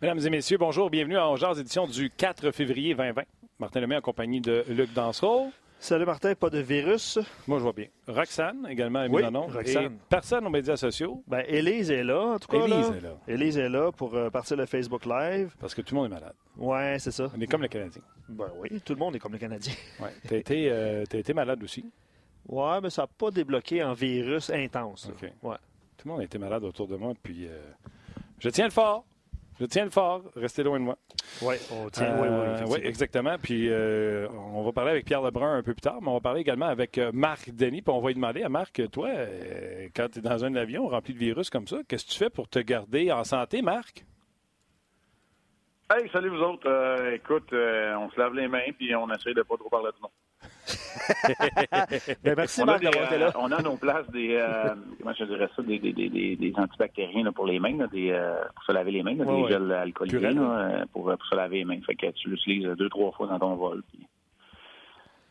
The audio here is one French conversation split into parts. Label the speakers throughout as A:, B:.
A: Mesdames et messieurs, bonjour. Bienvenue à Angers, édition du 4 février 2020. Martin Lemay en compagnie de Luc Dansereau.
B: Salut Martin, pas de virus.
A: Moi, je vois bien. Roxane, également à
B: Oui,
A: Milanon.
B: Roxane.
A: Et personne aux médias sociaux,
B: Ben, Élise est là, en tout cas.
A: Élise
B: là.
A: est là.
B: Élise est là pour euh, partir le Facebook Live.
A: parce que tout le monde est malade.
B: Ouais, c'est ça.
A: On est comme le Canadien.
B: Ben oui, tout le monde est comme le Canadien.
A: Ouais. Tu as, été, euh, t'as été malade aussi.
B: Ouais, mais ça n'a pas débloqué en virus intense. là.
A: OK.
B: Ouais.
A: Tout le monde a été malade autour de moi, puis euh, je tiens le fort. Je tiens le fort. Restez loin de moi.
B: Ouais, on tient. oui, oui,
A: Euh, oui, exactement. Puis euh, on va parler avec Pierre Lebrun un peu plus tard, mais on va parler également avec euh, Marc Denis. Puis on va lui demander à Marc, toi, quand tu es dans un avion rempli de virus comme ça, qu'est-ce que tu fais pour te garder en santé, Marc?
C: Hey, salut vous autres. Euh, écoute, euh, on se lave les mains puis on essaie de pas trop parler de nom.
B: Ben, merci Marc d'avoir été
C: euh,
B: là.
C: on a à nos places des, euh, comment je dirais ça, des, des, des, des, des antibactériens là, pour les mains, là, des, euh, pour se laver les mains, là,
B: Ouais,
C: des
B: ouais.
C: gels alcoolisés là, euh, pour, pour se laver les mains. Fait que tu l'utilises deux, trois fois dans ton vol. Puis...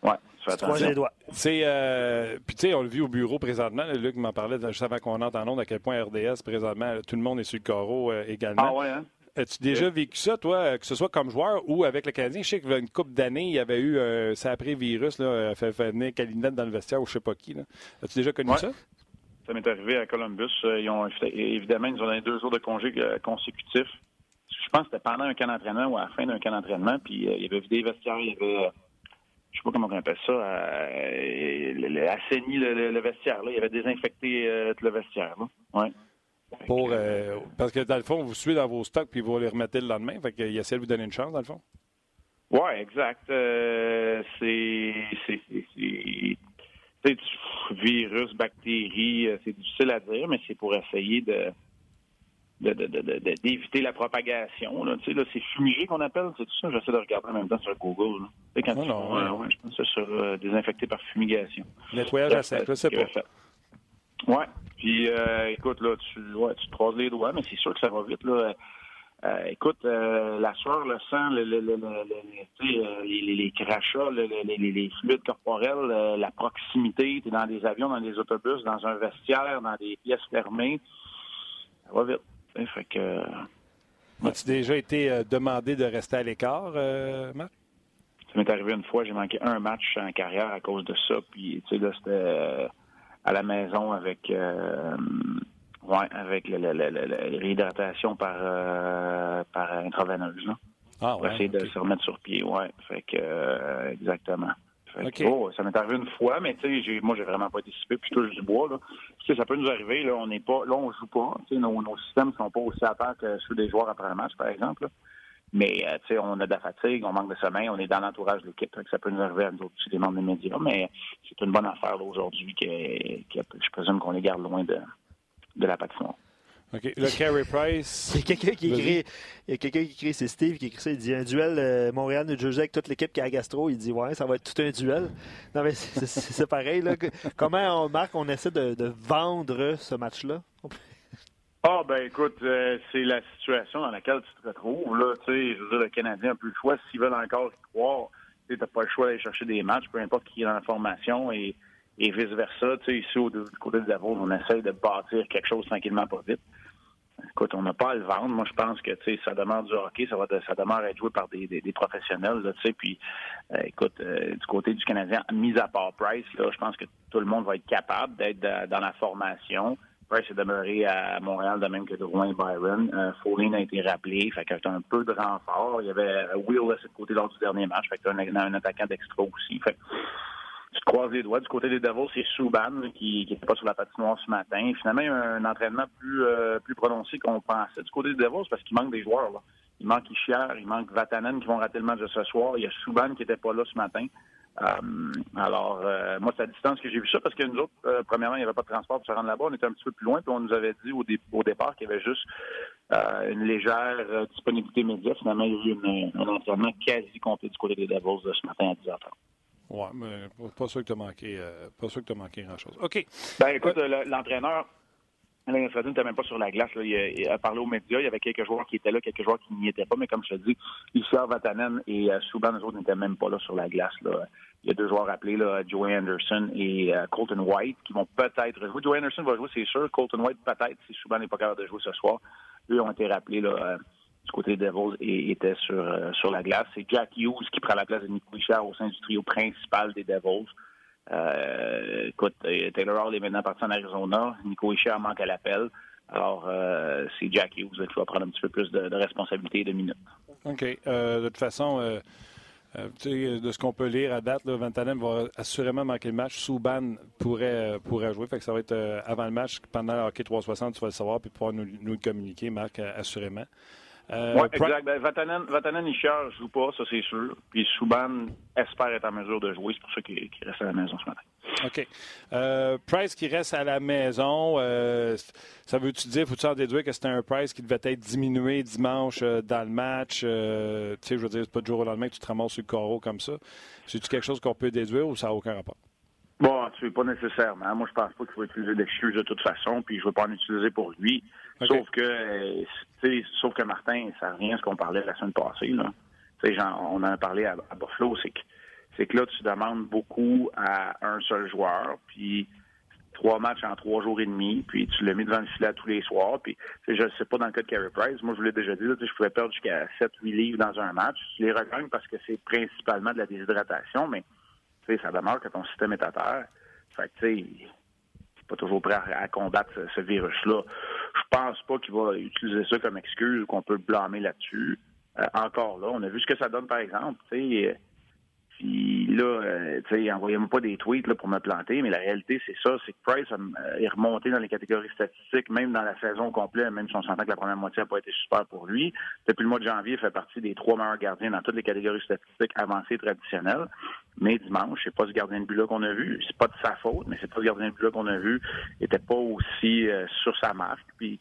C: Ouais, tu fais
B: Croise les
C: attention.
B: doigts.
A: C'est, euh, puis tu sais, on le vit au bureau présentement. là, Luc m'en parlait juste avant qu'on entre en onde à quel point RDS, présentement, tout le monde est sur le carreau euh, également.
C: Ah ouais, hein?
A: As-tu déjà vécu ça, toi, euh, que ce soit comme joueur ou avec le Canadien? Je sais qu'il y a une couple d'années, il y avait eu, euh, ça après virus, là, euh, fait, venir Calinette dans le vestiaire ou je sais pas qui. As-tu déjà connu
C: Ouais.
A: ça?
C: Ça m'est arrivé à Columbus. Euh, Ils ont, évidemment, ils nous ont donné deux jours de congé consécutifs. Je pense que c'était pendant un camp d'entraînement ou à la fin d'un camp d'entraînement. Puis euh, il y avait vidé les vestiaires, il y avait, je sais pas comment on appelle ça, euh, assaini le, le- le vestiaire. Là. Il y avait désinfecté le vestiaire. Là. Ouais.
A: Pour, euh, parce que dans le fond, vous suivez dans vos stocks puis vous les remettez le lendemain. Fait qu'il essaie de vous donner une chance, dans le fond.
C: Ouais, exact. Euh, c'est, c'est, du virus, bactéries, euh, c'est difficile à dire, mais c'est pour essayer de, de, de, de- d'éviter la propagation. Là. Tu sais, là, c'est fumigé qu'on appelle, c'est tout ça. J'essaie de regarder en même temps sur Google. Là. Tu sais, quand
A: Non,
C: tu-
A: non,
C: ouais.
A: ouais,
C: je pense que c'est sur euh, désinfecté par fumigation.
A: Nettoyage à sec, je sais pas.
C: Ouais. Puis, euh, écoute, là, tu, ouais, tu te croises les doigts, mais c'est sûr que ça va vite, là. Euh, écoute, euh, la sueur, le sang, le, le, euh, les, les, les crachats, le- le- les, fluides corporels, euh, la proximité, tu es dans des avions, dans des autobus, dans un vestiaire, dans des pièces fermées. Ça va vite. Fait que,
A: As-tu déjà été demandé de rester à l'écart, euh, Marc?
C: Ça m'est arrivé une fois, j'ai manqué un match en carrière à cause de ça. Puis, tu sais, là, c'était à la maison avec, euh, ouais, avec le, le- le- le- la réhydratation par, euh, par intraveineuse, là.
A: Ah,
C: Pour essayer de se remettre sur pied, ouais. Fait que, euh, exactement. Oh, ça m'est arrivé une fois, mais tu sais, moi, j'ai vraiment pas dissipé, puis je touche du bois, là. Ça peut nous arriver, là, on n'est pas, là, on joue pas, tu sais, nos, nos systèmes sont pas aussi à terre que ceux des joueurs après un match, par exemple, là. Mais, euh, tu sais, on a de la fatigue, on manque de sommeil, on est dans l'entourage de l'équipe, ça peut nous arriver à nous autres aussi, les membres des médias, mais c'est une bonne affaire, là, aujourd'hui, que, que je présume qu'on les garde loin de, de la patinoire.
A: OK. Le Carey Price.
B: Il y a quelqu'un qui écrit, il y a quelqu'un qui écrit, c'est Steve qui écrit ça, il dit un duel euh, Montréal-New Jersey avec toute l'équipe qui a à Gastro, il dit ouais, ça va être tout un duel. Non mais c'est c'est- c'est pareil là. Comment on marque, on essaie de, de vendre ce match-là?
C: Ah, ben écoute, euh, c'est la situation dans laquelle tu te retrouves. Là, tu sais, je veux dire, le Canadien a plus le choix. S'ils veulent encore y croire, tu n'as pas le choix d'aller chercher des matchs, peu importe qui est dans la formation et, vice-versa. Tu sais, ici, au, du côté de Davos, on essaye de bâtir quelque chose tranquillement, pas vite. Écoute, on n'a pas à le vendre. Moi, je pense que tu sais, ça demande du hockey, ça va de- ça demande à être joué par des, professionnels. Tu sais, puis, euh, écoute, euh, du côté du Canadien, mis à part Price, là, je pense que tout le monde va être capable d'être dans la formation. Price est demeuré à Montréal de même que Drouin Byron. Euh, a été rappelé, fait que t'as un peu de renfort. Il y avait Will de côté lors du dernier match, fait que t'as un, un attaquant d'extra aussi. Fait tu croises les doigts. Du côté des Devils, c'est Souban qui n'était pas sur la patinoire ce matin. Finalement, il y a un entraînement plus, euh, plus prononcé qu'on pensait. Du côté des Devils, parce qu'il manque des joueurs. Là. Il manque Ishier, il manque Vatanen qui vont rater le match de ce soir. Il y a Souban qui n'était pas là ce matin. Euh, alors, euh, moi, c'est à distance que j'ai vu ça parce que nous autres, euh, premièrement, il n'y avait pas de transport pour se rendre là-bas. On était un petit peu plus loin, puis on nous avait dit au, dé- au départ qu'il y avait juste une légère disponibilité média. Finalement, il y a eu un entraînement quasi complet du côté des Devils de ce matin à 10h30.
A: Ouais, mais pas- sûr que tu as manqué, euh, pas sûr que manqué grand-chose. OK.
C: Ben, écoute, le- l'entraîneur, Alain Fredin n'était même pas sur la glace. Il, a, parlé aux médias. Il y avait quelques joueurs qui étaient là, quelques joueurs qui n'y étaient pas. Mais comme je te dis, Issa Vatanen et euh, Souban, eux autres, n'étaient même pas là sur la glace. Il y a deux joueurs appelés, là, Joey Anderson et euh, Colton White, qui vont peut-être jouer. Joey Anderson va jouer, c'est sûr. Colton White, peut-être, si Souban n'est pas capable de jouer ce soir. Eux ont été rappelés euh, du côté des Devils et était sur, sur la glace. C'est Jack Hughes qui prend la place de Nico Richard au sein du trio principal des Devils. Euh, écoute, Taylor Hall est maintenant parti en Arizona. Nico Richard manque à l'appel. Alors, c'est Jack Hughes qui va prendre un petit peu plus de, de responsabilité et de minutes.
A: OK. de toute façon, euh, de ce qu'on peut lire à date, là, Vantanen va assurément manquer le match. Souban pourrait, euh, pourrait jouer. Fait que ça va être euh, avant le match, pendant le hockey 360, tu vas le savoir puis pouvoir nous, nous le communiquer, Marc, assurément.
C: Oui, exact. Ben, Vatanen, Vatanen, ne joue pas, ça c'est sûr. Puis Souban espère être en mesure de jouer. C'est pour ça qu'il reste à la maison ce matin.
A: OK. Euh, Price qui reste à la maison, euh, ça veut-tu dire, faut-tu en déduire que c'était un Price qui devait être diminué dimanche euh, dans le match? tu sais, je veux dire, c'est pas du jour au lendemain que tu te ramasses sur le corps comme ça. C'est-tu quelque chose qu'on peut déduire ou ça n'a aucun rapport?
C: Bon, tu pas nécessairement. Moi, je pense pas qu'il faut utiliser d'excuses de toute façon, puis je veux pas en utiliser pour lui. Sauf que, sauf que Martin, ça revient à ce qu'on parlait la semaine passée, là. Sais, on en a parlé à Buffalo, c'est que c'est que là, tu demandes beaucoup à un seul joueur, puis trois matchs en trois jours et demi, puis tu le mets devant le filet tous les soirs. Puis je ne sais pas dans le cas de Carey Price, moi je vous l'ai déjà dit, je pouvais perdre jusqu'à 7-8 livres dans un match. Tu les regagnes parce que c'est principalement de la déshydratation, mais ça demeure que ton système est à terre. Fait que pas toujours prêt à, combattre ce, virus-là. Je pense pas qu'il va utiliser ça comme excuse ou qu'on peut le blâmer là-dessus. Euh, encore là, on a vu ce que ça donne, par exemple. Sais, puis là, euh, tu sais, pas des tweets là, pour me planter, mais la réalité, c'est ça, c'est que Price euh, est remonté dans les catégories statistiques, même dans la saison complète, même si on s'entend que la première moitié n'a pas été super pour lui. Depuis le mois de janvier, il fait partie des trois meilleurs gardiens dans toutes les catégories statistiques avancées traditionnelles. Mais dimanche, c'est pas ce gardien de but-là qu'on a vu. C'est pas de sa faute, mais c'est pas ce gardien de but-là qu'on a vu. Il était pas aussi euh, sur sa marque. Puis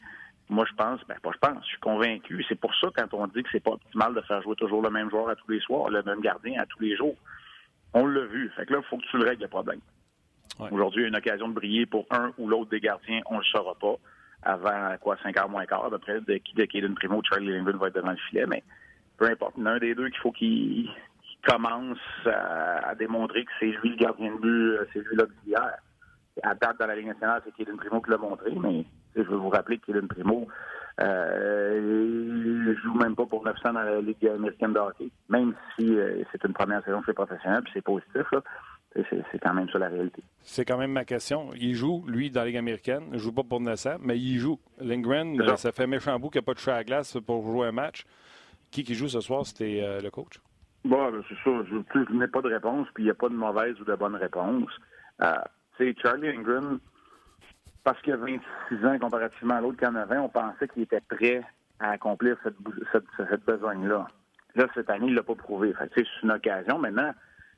C: moi, je pense, ben pas je pense, je suis convaincu. C'est pour ça quand on dit que c'est pas optimal de faire jouer toujours le même joueur à tous les soirs, le même gardien à tous les jours. On l'a vu. Fait que là, il faut que tu le règles le problème. Aujourd'hui, il y a une occasion de briller pour un ou l'autre des gardiens, on le saura pas. Avant quoi, 5 heures moins quart, à peu près, de qui de Caden Primo, Charlie Lindgren va être devant le filet, mais peu importe. Il y en a un des deux qu'il faut qu'il commence à, démontrer que c'est lui le gardien de but, euh, c'est lui l'auxiliaire. À date dans la Ligue nationale, c'est Caden Primo qui l'a montré, mais je veux vous rappeler que Kylian Primo euh, joue même pas pour 900 dans la Ligue américaine de hockey, même si euh, c'est une première saison chez professionnel, puis c'est positif. C'est quand même ça la réalité.
A: C'est quand même ma question. Il joue, lui, dans la Ligue américaine. Il ne joue pas pour 900, mais il joue. Lindgren, ça. ça. fait méchant bout qu'il n'a pas touché à la glace pour jouer un match. Qui qui joue ce soir, c'était euh, le coach?
C: Bon, ben, c'est ça. Je, n'ai pas de réponse, puis il n'y a pas de mauvaise ou de bonne réponse. Euh, Charlie Lindgren, parce qu'il a 26 ans comparativement à l'autre qui en a 20, on pensait qu'il était prêt à accomplir cette, cette, besogne-là. Là, cette année, il l'a pas prouvé. c'est une occasion. Maintenant,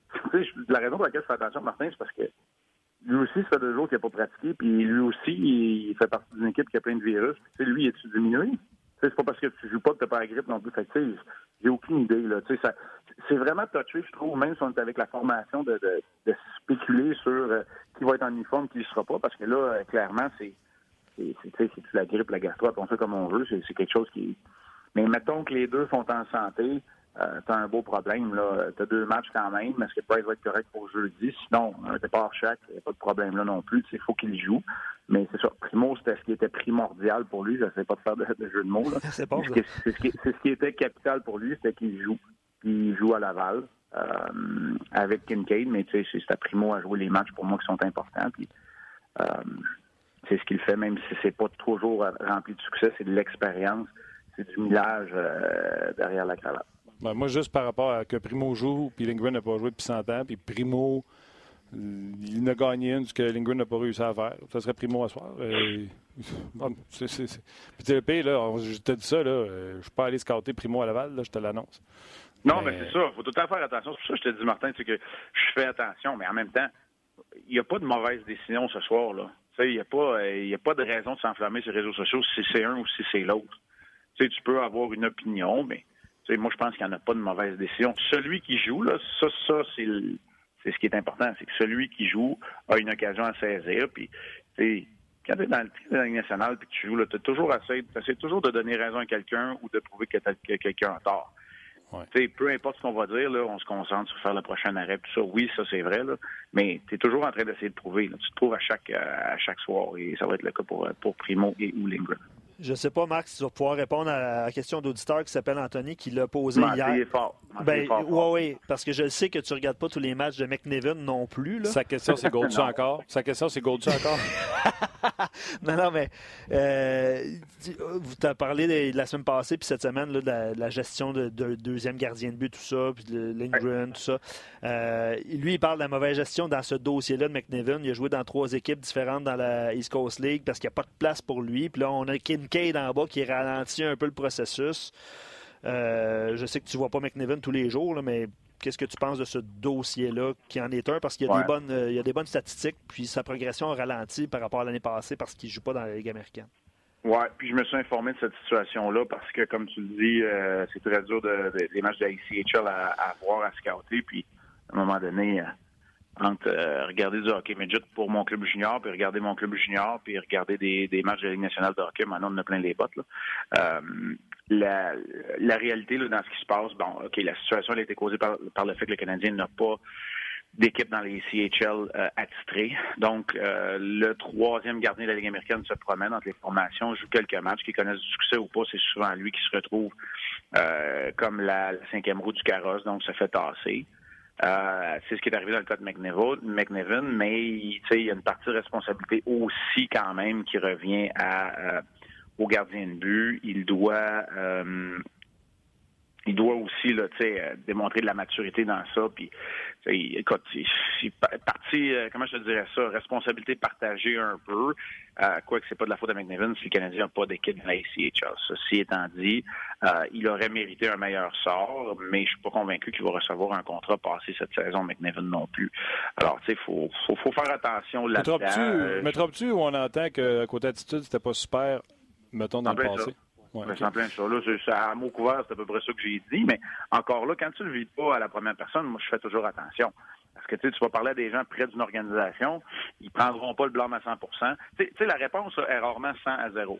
C: la raison pour laquelle je fais attention, Martin, c'est parce que lui aussi, ça fait deux jours qu'il n'a pas pratiqué, puis lui aussi, il fait partie d'une équipe qui a plein de virus. Puis, lui, est tu diminué? C'est pas parce que tu joues pas que tu pas la grippe non plus. Fait j'ai aucune idée. Là. c'est vraiment touché, je trouve, même si on est avec la formation, de, spéculer sur euh, qui va être en uniforme, qui ne sera pas, parce que là, euh, clairement, c'est c'est la grippe, la gastro, on fait comme on veut, c'est quelque chose qui. Mais mettons que les deux sont en santé, euh, t'as un beau problème. là. T'as deux matchs quand même. Est-ce que Price va être correct pour jeudi? Sinon, un départ chaque, pas de problème là non plus. Il faut qu'il joue. Mais c'est ça. Primo, c'était ce qui était primordial pour lui. Je ne sais pas de faire de, jeu de mots.
B: c'est
C: ce, ce, qui était capital pour lui, c'était qu'il joue. Il joue à Laval euh, avec Kincaid, mais tu sais, c'est à Primo à jouer les matchs pour moi qui sont importants. Puis, euh, c'est ce qu'il fait, même si c'est pas toujours rempli de succès, c'est de l'expérience, c'est du millage derrière la cravate.
A: Ben, moi, juste par rapport à que Primo joue, puis Lindgren n'a pas joué depuis 100 ans, puis Primo, euh, il n'a gagné une, ce que Lindgren n'a pas réussi à faire. Ça serait Primo à soir. Euh, Puis le là, je te dis ça, là, euh, je ne suis pas allé scouter Primo à Laval, là, je te l'annonce.
C: Non, mais, c'est ça. Il faut tout le temps faire attention. C'est pour ça que je te dis, Martin, c'est que je fais attention, mais en même temps, il n'y a pas de mauvaise décision ce soir. là. Il n'y a, pas, a pas de raison de s'enflammer sur les réseaux sociaux si c'est un ou si c'est l'autre. Tu peux avoir une opinion, mais moi, je pense qu'il n'y en a pas de mauvaise décision. Celui qui joue, là, ça, ça c'est c'est ce qui est important, c'est que celui qui joue a une occasion à saisir. Puis, quand tu es dans le la nationale puis que tu joues, tu as toujours essayé, toujours de donner raison à quelqu'un ou de prouver que, que quelqu'un a tort. Ouais. Peu importe ce qu'on va dire, là, on se concentre sur faire le prochain arrêt. Tout ça, oui, ça c'est vrai, là, mais tu es toujours en train d'essayer de prouver. Tu te prouves à chaque à chaque soir et ça va être le cas pour, pour Primo et ou
B: Je ne sais pas, Marc, si tu vas pouvoir répondre à la question d'auditeur qui s'appelle Anthony, qui l'a posé hier.
C: Fort.
B: Ben, oui, oui, parce que je sais que tu ne regardes pas tous les matchs de McNevin non plus. Là.
A: Sa question, c'est Goldsu encore? Sa question, c'est Goldsu encore?
B: non, non, mais euh, tu as parlé de, la semaine passée, puis cette semaine, là, de, la, gestion de, deuxième gardien de but, tout ça, puis de Lindgren, tout ça. Euh, lui, il parle de la mauvaise gestion dans ce dossier-là de McNevin. Il a joué dans trois équipes différentes dans la East Coast League parce qu'il n'y a pas de place pour lui. Puis là, on a Kincaid en bas qui ralentit un peu le processus. Euh, je sais que tu ne vois pas McNevin tous les jours, mais qu'est-ce que tu penses de ce dossier-là, qui en est un, parce qu'il y, a des bonnes, euh, il y a des bonnes statistiques, puis sa progression a ralenti par rapport à l'année passée parce qu'il ne joue pas dans la Ligue américaine.
C: Oui, puis je me suis informé de cette situation-là parce que, comme tu le dis, euh, c'est très dur de, des matchs de la ICHL à, à, voir, à scouter, puis à un moment donné, entre regarder du hockey midget pour mon club junior, puis regarder mon club junior, puis regarder des, des matchs de la Ligue nationale de hockey, maintenant on a plein les bottes. Là la, la réalité là, dans ce qui se passe, bon, OK, la situation a été causée par, par le fait que le Canadien n'a pas d'équipe dans les CHL euh, attitrés. Donc, euh, le troisième gardien de la Ligue américaine se promène entre les formations, joue quelques matchs, qu'il connaisse du succès ou pas, c'est souvent lui qui se retrouve euh, comme la, cinquième roue du carrosse, donc se fait tasser. Euh, c'est ce qui est arrivé dans le cas de McNevin, mais il y a une partie de responsabilité aussi quand même qui revient à au gardien de but. Il doit euh, il doit aussi là, euh, démontrer de la maturité dans ça. Puis, écoute, c'est parti, euh, comment je te dirais ça, responsabilité partagée un peu. Euh, quoi que c'est pas de la faute de McNevin si le Canadien n'a pas d'équipe dans la ACHL. Ceci étant dit, il aurait mérité un meilleur sort, mais je suis pas convaincu qu'il va recevoir un contrat passé cette saison, McNevin non plus. Alors, tu sais, faut, faut, faut, faire attention là-dedans.
A: Mais trop-tu où on entend que côté attitude, c'était pas super mettons, dans le passé?
C: Ouais, okay. plein de ça. Là, c'est, à mot couvert, c'est à peu près ça que j'ai dit. Mais encore là, quand tu ne le vis pas à la première personne, moi, je fais toujours attention. Parce que tu vas parler à des gens près d'une organisation, ils prendront pas le blâme à 100 Tu sais, la réponse est rarement 100 à 0.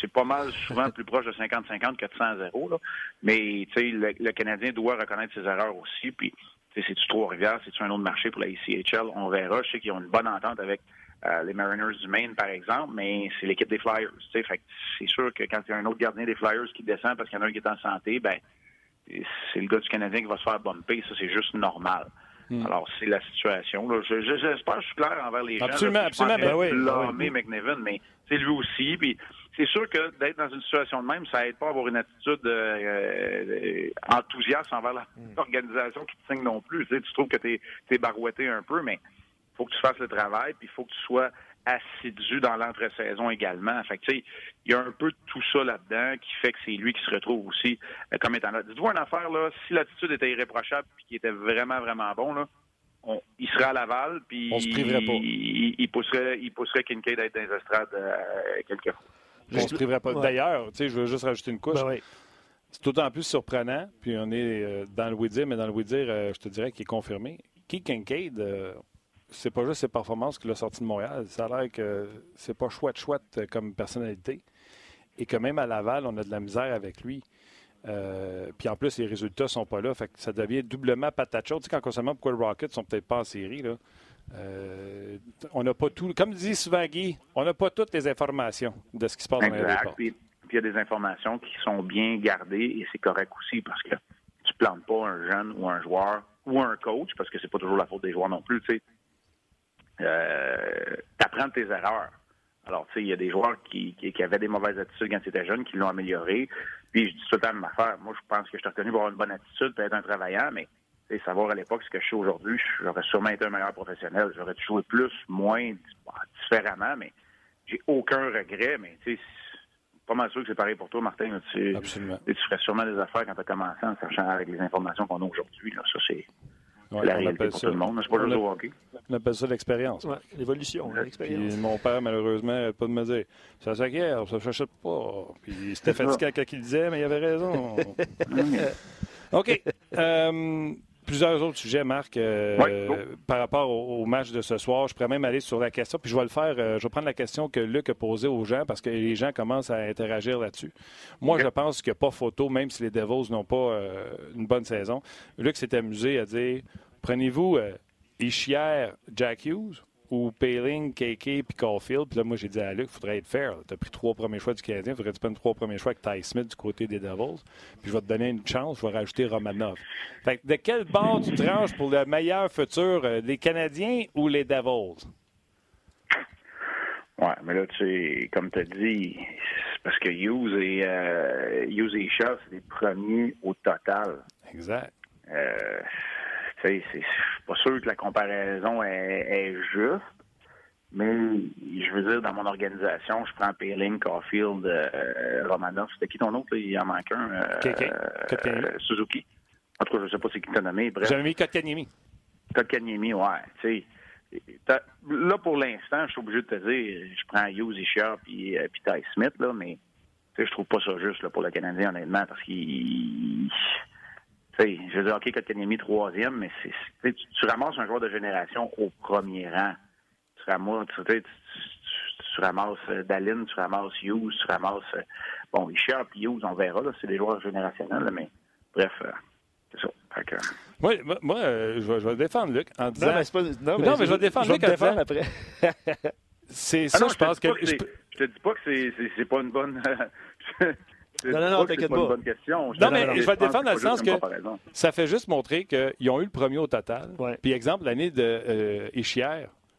C: C'est pas mal souvent plus proche de 50-50 que de 100 à 0. Là. Mais le, le Canadien doit reconnaître ses erreurs aussi. Puis, c'est-tu Trois-Rivières, c'est-tu un autre marché pour la ICHL? On verra. Je sais qu'ils ont une bonne entente avec euh, les Mariners du Maine, par exemple, mais c'est l'équipe des Flyers. Fait c'est sûr que quand il y a un autre gardien des Flyers qui descend parce qu'il y en a un qui est en santé, ben c'est le gars du Canadien qui va se faire bumper. Ça, c'est juste normal. Hmm. Alors, c'est la situation. J'espère que je suis clair envers les gens.
A: Absolument, absolument. Ben oui,
C: ben McNevin, mais c'est lui aussi. Puis c'est sûr que d'être dans une situation de même, ça aide pas à avoir une attitude euh, euh, enthousiaste envers hmm. l'organisation qui te signe non plus. Tu, trouves que tu es, barouetté un peu, mais faut que tu fasses le travail, puis il faut que tu sois assidu dans l'entre-saison également. Fait que, il y a un peu de tout ça là-dedans qui fait que c'est lui qui se retrouve aussi euh, comme étant là. Dites-vous une affaire, là, si l'attitude était irréprochable puis qu'il était vraiment, vraiment bon, là, il serait à Laval, puis il, il, pousserait, il pousserait Kincaid à être dans les estrades euh, quelques fois.
A: On se priverait pas. D'ailleurs, je veux juste rajouter une couche. Ben c'est d'autant plus surprenant, puis on est euh, dans le oui-dire, mais dans le oui-dire, je te dirais qu'il est confirmé. Qui Kincaid, c'est pas juste ses performances qu'il a sorti de Montréal. Ça a l'air que c'est pas chouette, chouette comme personnalité. Et que même à Laval, on a de la misère avec lui. Euh, puis en plus, les résultats sont pas là. Fait que ça devient doublement patate Tu sais, quand on se demande pourquoi les Rockets sont peut-être pas en série, là, euh, on n'a pas tout. Comme dit souvent Guy, on n'a pas toutes les informations de ce qui se passe dans l'aéroport.
C: Puis il y a des informations qui sont bien gardées et c'est correct aussi parce que tu plantes pas un jeune ou un joueur ou un coach parce que c'est pas toujours la faute des joueurs non plus. Tu sais euh, t'apprends tes erreurs. Alors, tu sais, il y a des joueurs qui, qui, avaient des mauvaises attitudes quand ils étaient jeunes, qui l'ont amélioré. Puis, je dis tout le temps de ma affaire. Moi, je pense que je suis reconnu pour avoir une bonne attitude, peut être un travaillant, mais savoir à l'époque ce que je suis aujourd'hui, j'aurais sûrement été un meilleur professionnel. J'aurais joué plus, moins, différemment, mais j'ai aucun regret. Mais tu sais, pas mal sûr que c'est pareil pour toi, Martin. Tu, tu ferais sûrement des affaires quand tu as commencé en sachant avec les informations qu'on a aujourd'hui. Ça, c'est la réalité pour tout le monde. C'est pas juste au hockey.
A: On appelle ça l'expérience.
B: Ouais, l'évolution, l'expérience.
A: mon père, malheureusement, pas de me dire ça s'acquiert, ça s'achète pas. Puis c'était fatigué quand il le disait, mais il avait raison. OK. Euh, plusieurs autres sujets, Marc, euh, par rapport au, match de ce soir. Je pourrais même aller sur la question, puis je vais le faire. Euh, je vais prendre la question que Luc a posée aux gens parce que les gens commencent à interagir là-dessus. Moi, je pense qu'il n'y a pas photo, même si les Devils n'ont pas une bonne saison. Luc s'est amusé à dire prenez-vous Ishier Jack Hughes ou Payling, KK puis Caulfield. Puis là, moi, j'ai dit à Luc, il faudrait être fair. Tu as pris trois premiers choix du Canadien, il faudrait que tu prennes trois premiers choix avec Ty Smith du côté des Devils. Puis je vais te donner une chance, je vais rajouter Romanov. Fait que de quel bord tu tranches pour le meilleur futur, euh, les Canadiens ou les Devils?
C: Ouais, mais là, tu sais, comme tu as dit, c'est parce que Hughes et, euh, Hughes et Shaw, c'est les premiers au total.
A: Exact.
C: Euh, c'est pas sûr que la comparaison est, est, juste, mais je veux dire, dans mon organisation, je prends Peeling, Caulfield, euh, Romanov. C'était qui ton autre? Là? Il en manque un. Euh, euh, Suzuki. En tout cas, je sais pas c'est qui t'a nommé. Bref.
A: J'avais mis Kotkaniemi.
C: Kotkaniemi, ouais. Tu sais, Là, pour l'instant, je suis obligé de te dire, je prends Hughes, Isher puis, euh, puis Ty Smith, là, mais je trouve pas ça juste là, pour le Canadien, honnêtement, parce qu'il. Je veux dire, OK, Kotkaniemi troisième, mais c'est, tu, tu, ramasses un joueur de génération au premier rang. Tu ramasses, tu, tu, tu ramasses euh, Dallin, tu ramasses Hughes, tu ramasses. Euh, bon, Isher puis Hughes, on verra, là, c'est des joueurs générationnels, mais bref. C'est ça. Que...
A: Moi, moi euh, je, vais, je, vais, défendre Luc en disant.
B: Non, mais, pas... non,
A: mais, non, mais je vais défendre
B: je
A: Luc en disant.
B: après.
A: c'est ça, ah non, je pense que. que
C: je, te dis pas que c'est pas une bonne.
B: non, non, non, t'inquiète pas.
C: Une bonne question.
A: non, mais je vais te défendre dans le sens que ça fait juste montrer qu'ils ont eu le premier au total.
B: Ouais.
A: Puis, exemple, l'année de euh,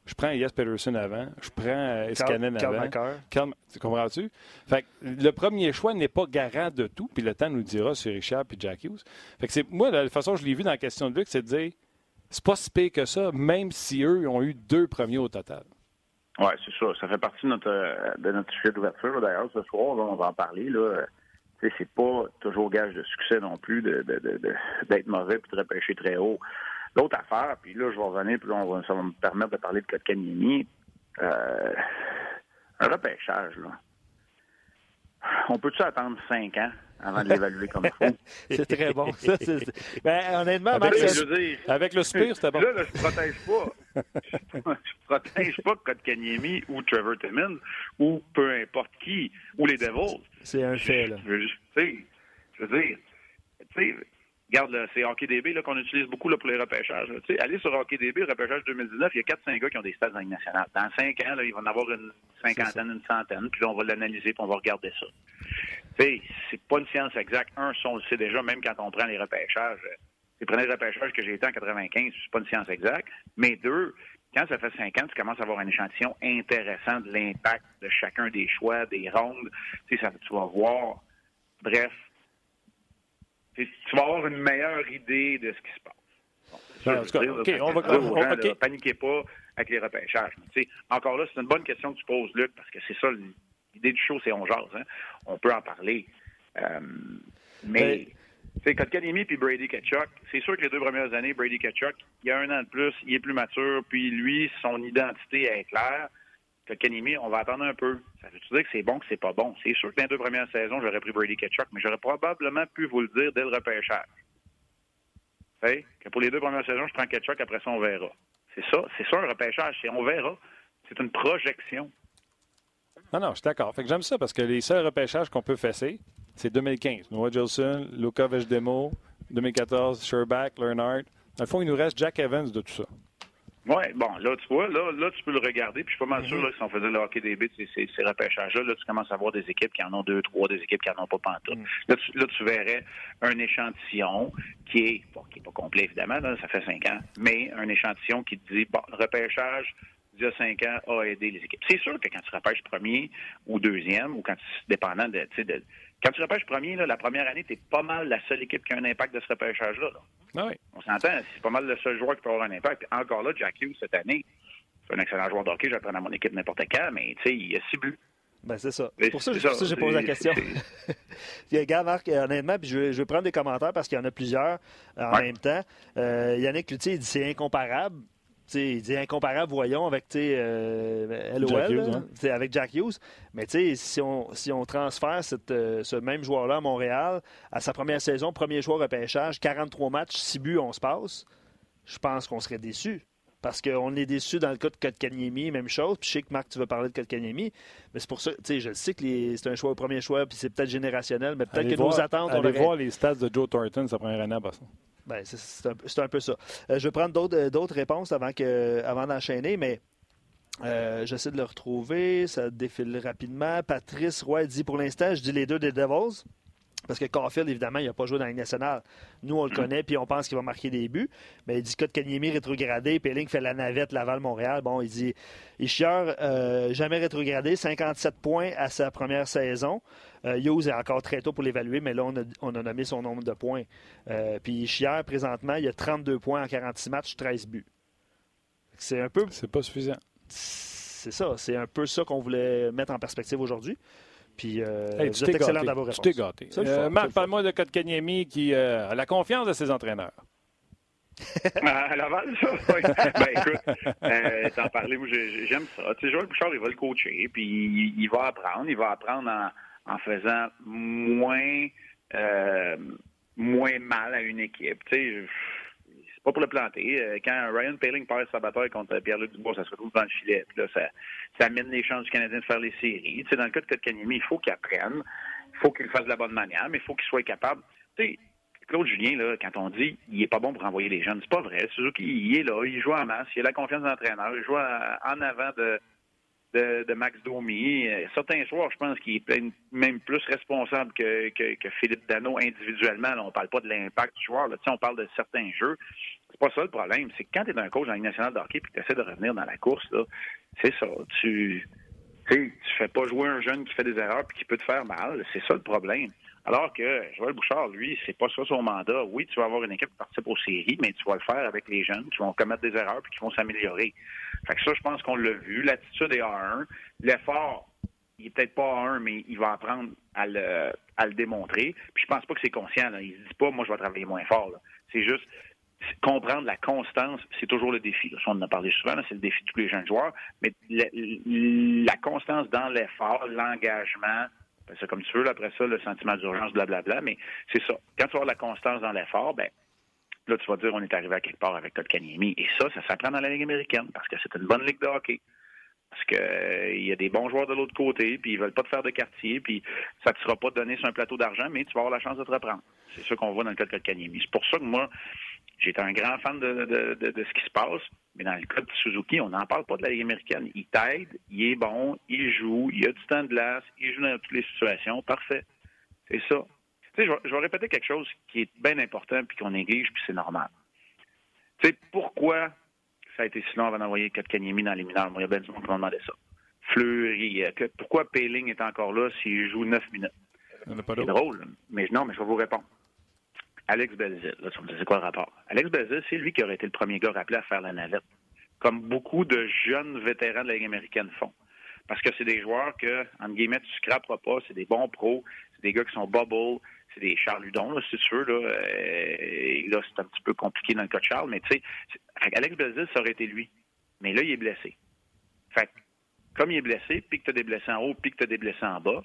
A: je prends Elias Peterson avant, je prends euh, Escanen avant.
B: Carl,
A: tu comprends-tu? Fait que le premier choix n'est pas garant de tout, puis le temps nous le dira sur Richard puis Jack Hughes. Fait que c'est, moi, la façon dont je l'ai vu dans la question de Luc, c'est de dire c'est pas si pire que ça, même si eux ont eu deux premiers au total.
C: Oui, c'est ça. Ça fait partie de notre, de notre sujet d'ouverture. D'ailleurs, ce soir, là, on va en parler. Là. C'est pas toujours gage de succès non plus de, de, d'être mauvais puis de repêcher très haut. L'autre affaire, puis là, je vais revenir, puis là, on va, ça va me permettre de parler de Kotkaniemi. Euh, un repêchage, là. On peut-tu attendre cinq ans? Avant de l'évaluer comme il faut?
B: c'est très bon, ça. C'est... Ben, honnêtement,
A: avec,
B: Marc,
A: le, dire, avec le Spire, c'était bon.
C: Là, là je ne protège pas. je protège pas Kotkaniemi ou Trevor Timmons ou peu importe qui, ou les Devils.
B: C'est un fait, là.
C: Je, je, je veux dire, tu sais, Regarde, c'est HockeyDB qu'on utilise beaucoup là, pour les repêchages. Tu sais, allez sur HockeyDB, repêchage 2019, il y a 4-5 gars qui ont des stats dans la nationale. Dans 5 ans, là, il va en avoir une cinquantaine, une centaine, puis là, on va l'analyser, puis on va regarder ça. C'est pas une science exacte. Un, on le sait déjà, même quand on prend les repêchages. Les premiers repêchages que j'ai été en 95, c'est pas une science exacte. Mais deux, quand ça fait 5 ans, tu commences à avoir un échantillon intéressant de l'impact de chacun des choix, des rondes. Tu sais, ça, tu vas voir. Bref, tu vas avoir une meilleure idée de ce qui se passe.
A: Bon, ça, dire, okay, on va,
C: on, gens, okay. là, paniquez pas avec les repêchages. sais, encore là, c'est une bonne question que tu poses, Luc, parce que c'est ça, l'idée du show, c'est on jase. Hein? On peut en parler. Euh, mais, tu sais, Kotkaniemi puis Brady Ketchuk, c'est sûr que les deux premières années, Brady Ketchuk, il y a un an de plus, il est plus mature, puis lui, son identité est claire. Kotkaniemi, on va attendre un peu. Ça veut dire que c'est bon, que c'est pas bon? C'est sûr que dans les deux premières saisons, j'aurais pris Brady Ketchuk, mais j'aurais probablement pu vous le dire dès le repêchage. Que pour les deux premières saisons, je prends Ketchuk, après ça, on verra. C'est ça, c'est ça un repêchage, c'est on verra. C'est une projection.
A: Non, non, je suis d'accord. Fait que j'aime ça parce que les seuls repêchages qu'on peut fesser, c'est 2015. Noah Gilson, Luca Vejdemo, 2014, Sherbach, Leonard. Dans le fond, il nous reste Jack Evans de tout ça.
C: Oui, bon, là, tu vois, là, là, tu peux le regarder, puis je suis pas mal sûr, là, que si on faisait le hockey des bits, ces, ces repêchages-là, là, tu commences à voir des équipes qui en ont deux, trois, des équipes qui en ont pas pantoute. Mm. Là, tu, là, tu verrais un échantillon qui est, bon, qui est pas complet, évidemment, là, ça fait cinq ans, mais un échantillon qui te dit, bon, le repêchage, d'il y a cinq ans, a aidé les équipes. C'est sûr que quand tu repêches premier ou deuxième, ou quand tu, dépendant de, tu sais, de, quand tu repêches premier, là, la première année, tu es pas mal la seule équipe qui a un impact de ce repêchage-là. Là.
A: Ah oui.
C: On s'entend, c'est pas mal le seul joueur qui peut avoir un impact. encore là, Jack Hughes, cette année, c'est un excellent joueur de hockey, je vais prendre à mon équipe n'importe quand, mais tu sais, il a six buts.
B: Ben, c'est ça. C'est pour ça, ça que j'ai posé la question. Gars, Marc, honnêtement, puis je vais, je vais, prendre des commentaires parce qu'il y en a plusieurs euh, en
C: ouais.
B: même temps. Euh, Yannick Luthier, il dit c'est incomparable. T'sais, il dit incomparable, voyons, avec euh, LOL,
A: Jack Hughes, hein?
B: avec Jack Hughes. Mais si on, si on transfère cette, euh, ce même joueur-là à Montréal, à sa première saison, premier joueur repêchage, 43 matchs, 6 buts, on se passe, je pense qu'on serait déçu. Parce qu'on est déçu dans le cas de Kotkaniemi, même chose. Puis je sais que Marc, tu veux parler de Kotkaniemi. Mais c'est pour ça, tu je sais que c'est un choix au premier choix, puis c'est peut-être générationnel, mais peut-être que
A: voir,
B: nos attentes.
A: Allez
B: on aurait...
A: voir les stats de Joe Thornton sa première année à Boston.
B: Ben, c'est, un, peu ça. Euh, je vais prendre d'autres, d'autres réponses avant d'enchaîner, mais Euh, j'essaie de le retrouver, ça défile rapidement. Patrice Roy dit pour l'instant, je dis les deux des Devils. Parce que Caulfield, évidemment, il n'a pas joué dans la nationale. Nous, on le connaît, puis on pense qu'il va marquer des buts. Mais il dit que Kanyemi rétrogradé, Pelling fait la navette Laval-Montréal. Bon, il dit Ischier, euh, jamais rétrogradé, 57 points à sa première saison. Euh, Hughes est encore très tôt pour l'évaluer, mais là, on a, nommé son nombre de points. Euh, puis Ischier, présentement, il a 32 points en 46 matchs, 13 buts. C'est un peu.
A: C'est pas suffisant.
B: C'est ça. C'est un peu ça qu'on voulait mettre en perspective aujourd'hui. Puis, euh,
A: vous êtes excellent dans vos réponses. Tu t'es gâté. Euh, Marc, parle-moi de Kotkaniemi qui euh, a la confiance de ses entraîneurs.
C: à Laval, ça? Oui. ben écoute, euh, t'en parlais, moi j'aime ça. Tu sais, Joël Bouchard, il va le coacher, puis il, il va apprendre. Il va apprendre en, en faisant moins, euh, moins mal à une équipe. Tu sais, pas pour le planter. Euh, quand Ryan Paling perd sa bataille contre Pierre-Luc Dubois, ça se retrouve dans le filet. Puis là, ça, ça amène les chances du Canadien de faire les séries. Tu sais, dans le cas de Kotkaniemi, il faut qu'il apprenne. Il faut qu'il le fasse de la bonne manière, mais il faut qu'il soit capable. Tu sais, Claude Julien, là, quand on dit il est pas bon pour envoyer les jeunes, c'est pas vrai. Qu'il il est là, il joue en masse, il a la confiance de l'entraîneur, il joue en avant de, de, Max Domi. Certains soirs, je pense qu'il est même plus responsable que, Philippe Dano individuellement. on ne parle pas de l'impact du joueur. Là. On parle de certains jeux. C'est pas ça le problème. C'est que quand tu es un coach dans la Ligue nationale de hockey et que tu essaies de revenir dans la course, c'est ça. Tu tu fais pas jouer un jeune qui fait des erreurs et qui peut te faire mal. C'est ça le problème. Alors que Joël Bouchard, lui, c'est pas ça son mandat. Oui, tu vas avoir une équipe qui participe aux séries, mais tu vas le faire avec les jeunes qui vont commettre des erreurs puis qui vont s'améliorer. Fait que ça, je pense qu'on l'a vu. L'attitude est A1. L'effort, il est peut-être pas A1, mais il va apprendre à le, à le démontrer. Puis je pense pas que c'est conscient. Là. Il se dit pas, moi, je vais travailler moins fort. C'est juste comprendre la constance, c'est toujours le défi. On en a parlé souvent, c'est le défi de tous les jeunes joueurs. Mais la constance dans l'effort, l'engagement, c'est comme tu veux, après ça, le sentiment d'urgence, blablabla, mais c'est ça. Quand tu as la constance dans l'effort, ben là, tu vas dire on est arrivé à quelque part avec Kotkaniemi. Et ça, ça s'apprend dans la Ligue américaine parce que c'est une bonne ligue de hockey. Parce qu'il euh, y a des bons joueurs de l'autre côté, puis ils veulent pas te faire de quartier, puis ça ne te sera pas donné sur un plateau d'argent, mais tu vas avoir la chance de te reprendre. C'est ça qu'on voit dans le cas de Kotkaniemi. C'est pour ça que moi, j'étais un grand fan de, de, ce qui se passe, mais dans le cas de Suzuki, on n'en parle pas de la Ligue américaine. Il t'aide, il est bon, il joue, il a du temps de glace, il joue dans toutes les situations. Parfait. C'est ça. Tu sais, je, vais répéter quelque chose qui est bien important puis qu'on néglige, puis c'est normal. Tu sais, pourquoi ça a été si long avant d'envoyer Kotkaniemi dans les mineurs? Moi, il y a bien du monde qui m'a demandé ça. Fleury, euh, pourquoi Payling est encore là s'il joue neuf minutes? C'est drôle, mais non, mais je vais vous répondre. Alex Belzil. Tu me c'est quoi le rapport? Alex Belzil, c'est lui qui aurait été le premier gars rappelé à faire la navette, comme beaucoup de jeunes vétérans de la Ligue américaine font. Parce que c'est des joueurs que, entre guillemets, tu scraperas pas, c'est des bons pros, c'est des gars qui sont bubble, c'est des Charles Ludon, là, si tu veux. Là, euh, là c'est un petit peu compliqué dans le cas de Charles, mais tu sais, Alex Belzil, ça aurait été lui. Mais là, il est blessé. Fait comme il est blessé, puis que tu des blessés en haut, puis que tu des blessés en bas,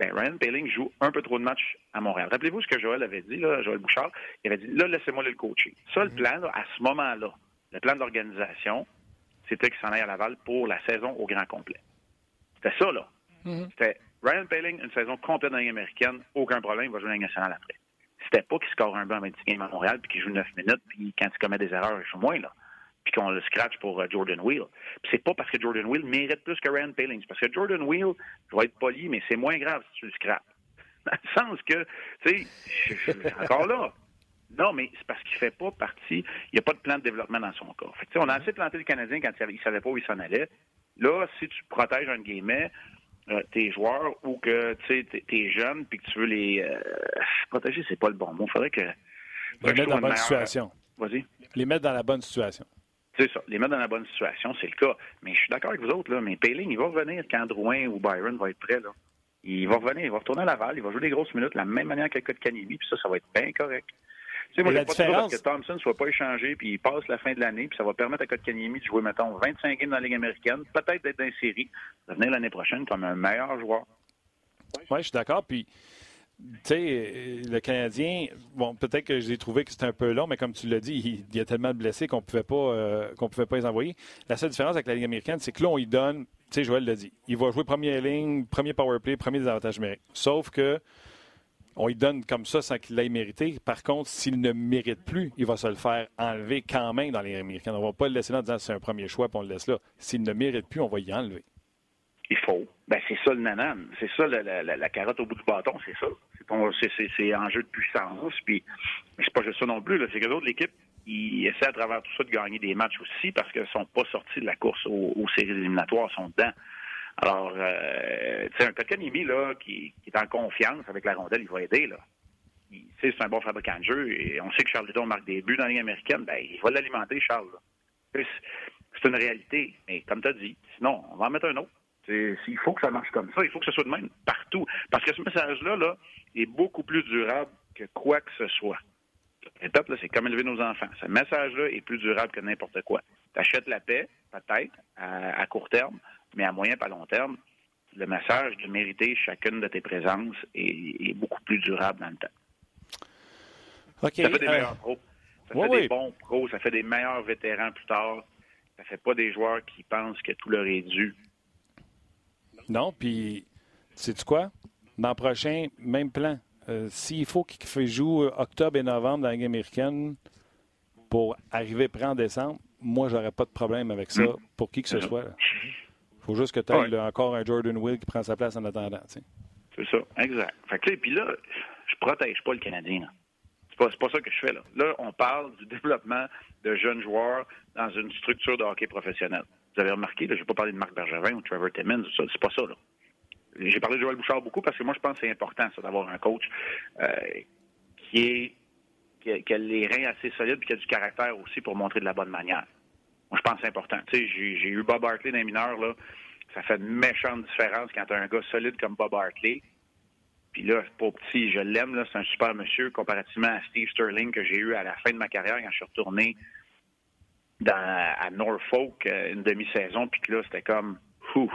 C: ben, Ryan Paling joue un peu trop de matchs à Montréal. Rappelez-vous ce que Joël avait dit, là, Joël Bouchard? Il avait dit, là, laissez-moi le coacher. Ça, le mhm. plan, à ce moment-là, le plan d'organisation, c'était qu'il s'en aille à Laval pour la saison au grand complet. C'était ça, là. Mhm. C'était Ryan Paling, une saison complète dans la Ligue américaine, aucun problème, il va jouer dans la nationale après. C'était pas qu'il score un banc à 20 games à Montréal, puis qu'il joue 9 minutes, puis quand il commet des erreurs, il joue moins, là puis qu'on le scratch pour euh, Jordan Wheel. Puis c'est pas parce que Jordan Wheel mérite plus que Ryan Paling. parce que Jordan Wheel, je vais être poli, mais c'est moins grave si tu le scrapes. Dans le sens que, tu sais, encore là. Non, mais c'est parce qu'il fait pas partie. Il n'y a pas de plan de développement dans son corps. Fait on a assez planté le Canadien quand il ne savait pas où il s'en allait. Là, si tu protèges un guillemet, euh, tes joueurs ou que tu sais es jeune puis que tu veux les euh, protéger, c'est pas le bon mot. Il faudrait que.
A: Les mettre dans la bonne situation.
C: Vas-y.
A: Les mettre dans la bonne situation.
C: C'est ça. Les mettre dans la bonne situation, c'est le cas. Mais je suis d'accord avec vous autres, là. Mais Payling, il va revenir quand Drouin ou Byron va être prêt, là. Il va revenir, il va retourner à Laval, il va jouer des grosses minutes de la même manière que le cas de Canimi, puis ça, ça va être bien correct. Tu sais, moi, j'ai pas différence... que Thompson ne soit pas échangé, puis il passe la fin de l'année, puis ça va permettre à Kotkaniemi de jouer, mettons, 25 games dans la Ligue américaine, peut-être d'être dans série, de venir l'année prochaine comme un meilleur joueur.
A: Oui, je suis d'accord. Puis sais, le Canadien, bon, peut-être que j'ai trouvé que c'était un peu long, mais comme tu l'as dit, il, y a tellement de blessés qu'on pouvait pas euh, pouvait pas les envoyer. La seule différence avec la Ligue américaine, c'est que là, on y donne, tu sais, Joël l'a dit, il va jouer première ligne, premier power play, premier désavantage numérique. Sauf que on lui donne comme ça sans qu'il l'ait mérité. Par contre, s'il ne mérite plus, il va se le faire enlever quand même dans les Américaines. On ne va pas le laisser là en disant c'est un premier choix, puis on le laisse là. S'il ne mérite plus, on va y enlever.
C: Il faut. Ben, c'est ça le nanan. C'est ça la, carotte au bout du bâton, c'est ça. C'est un jeu de puissance. Puis, c'est pas juste ça non plus. C'est que d'autres, l'équipe, ils essaient à travers tout ça de gagner des matchs aussi parce qu'ils ne sont pas sortis de la course aux, séries éliminatoires, sont dedans. Alors, euh, tu sais, un Kotkaniemi, là, qui, qui, est en confiance avec la rondelle, il va aider, là. C'est un bon fabricant de jeu et on sait que Charles Lidon marque des buts dans la Ligue américaine. Ben, il va l'alimenter, Charles. C'est une réalité. Mais comme tu as dit, sinon, on va en mettre un autre. Il faut que ça marche comme ça. Il faut que ce soit de même partout. Parce que ce message-là là, est beaucoup plus durable que quoi que ce soit. L'étape, c'est comme élever nos enfants. Ce message-là est plus durable que n'importe quoi. Tu achètes la paix, peut-être, à, court terme, mais à moyen pas long terme, le message de mériter chacune de tes présences est, beaucoup plus durable dans le temps. ça fait des euh, meilleurs pros. Ça fait des bons pros. Ça fait des meilleurs vétérans plus tard. Ça fait pas des joueurs qui pensent que tout leur est dû.
A: Non, puis, sais-tu quoi? Dans le prochain, même plan. Euh, s'il faut qu'il joue octobre et novembre dans la Ligue américaine pour arriver près en décembre, moi, j'aurais pas de problème avec ça pour qui que ce soit. Il faut juste que tu aies encore un Jordan Will qui prend sa place en attendant.
C: C'est ça, exact. Fait que, puis là, je protège pas le Canadien. C'est pas, pas ça que je fais. Là. là, on parle du développement de jeunes joueurs dans une structure de hockey professionnel. Vous avez remarqué, je ne vais pas parler de Marc Bergevin ou Trevor Timmons, c'est pas ça. J'ai parlé de Joël Bouchard beaucoup parce que moi, je pense que c'est important, d'avoir un coach euh, qui a, les reins assez solides et qui a du caractère aussi pour montrer de la bonne manière. Moi, je pense que c'est important. J'ai eu Bob Hartley dans les mineurs, là. Ça fait une méchante différence quand tu as un gars solide comme Bob Hartley. Puis là, pas petit, je l'aime. C'est un super monsieur comparativement à Steve Sterling que j'ai eu à la fin de ma carrière quand je suis retourné dans, à Norfolk euh, une demi-saison. Puis que là, c'était comme, ouf,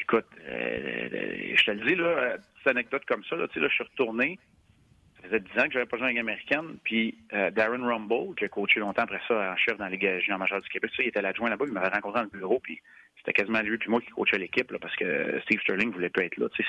C: Écoute, euh, je te le dis, là, petite anecdote comme ça, là, tu sais, là, je suis retourné. Ça faisait 10 ans que j'avais pas joué en Ligue américaine. Puis euh, Darren Rumble, qui a coaché longtemps après ça en chef dans la Ligue junior majeure du Québec, ça, il était l'adjoint là-bas, il m'avait rencontré dans le bureau, puis c'était quasiment lui puis moi qui coachait l'équipe, parce que Steve Sterling voulait pas être là. Tu sais,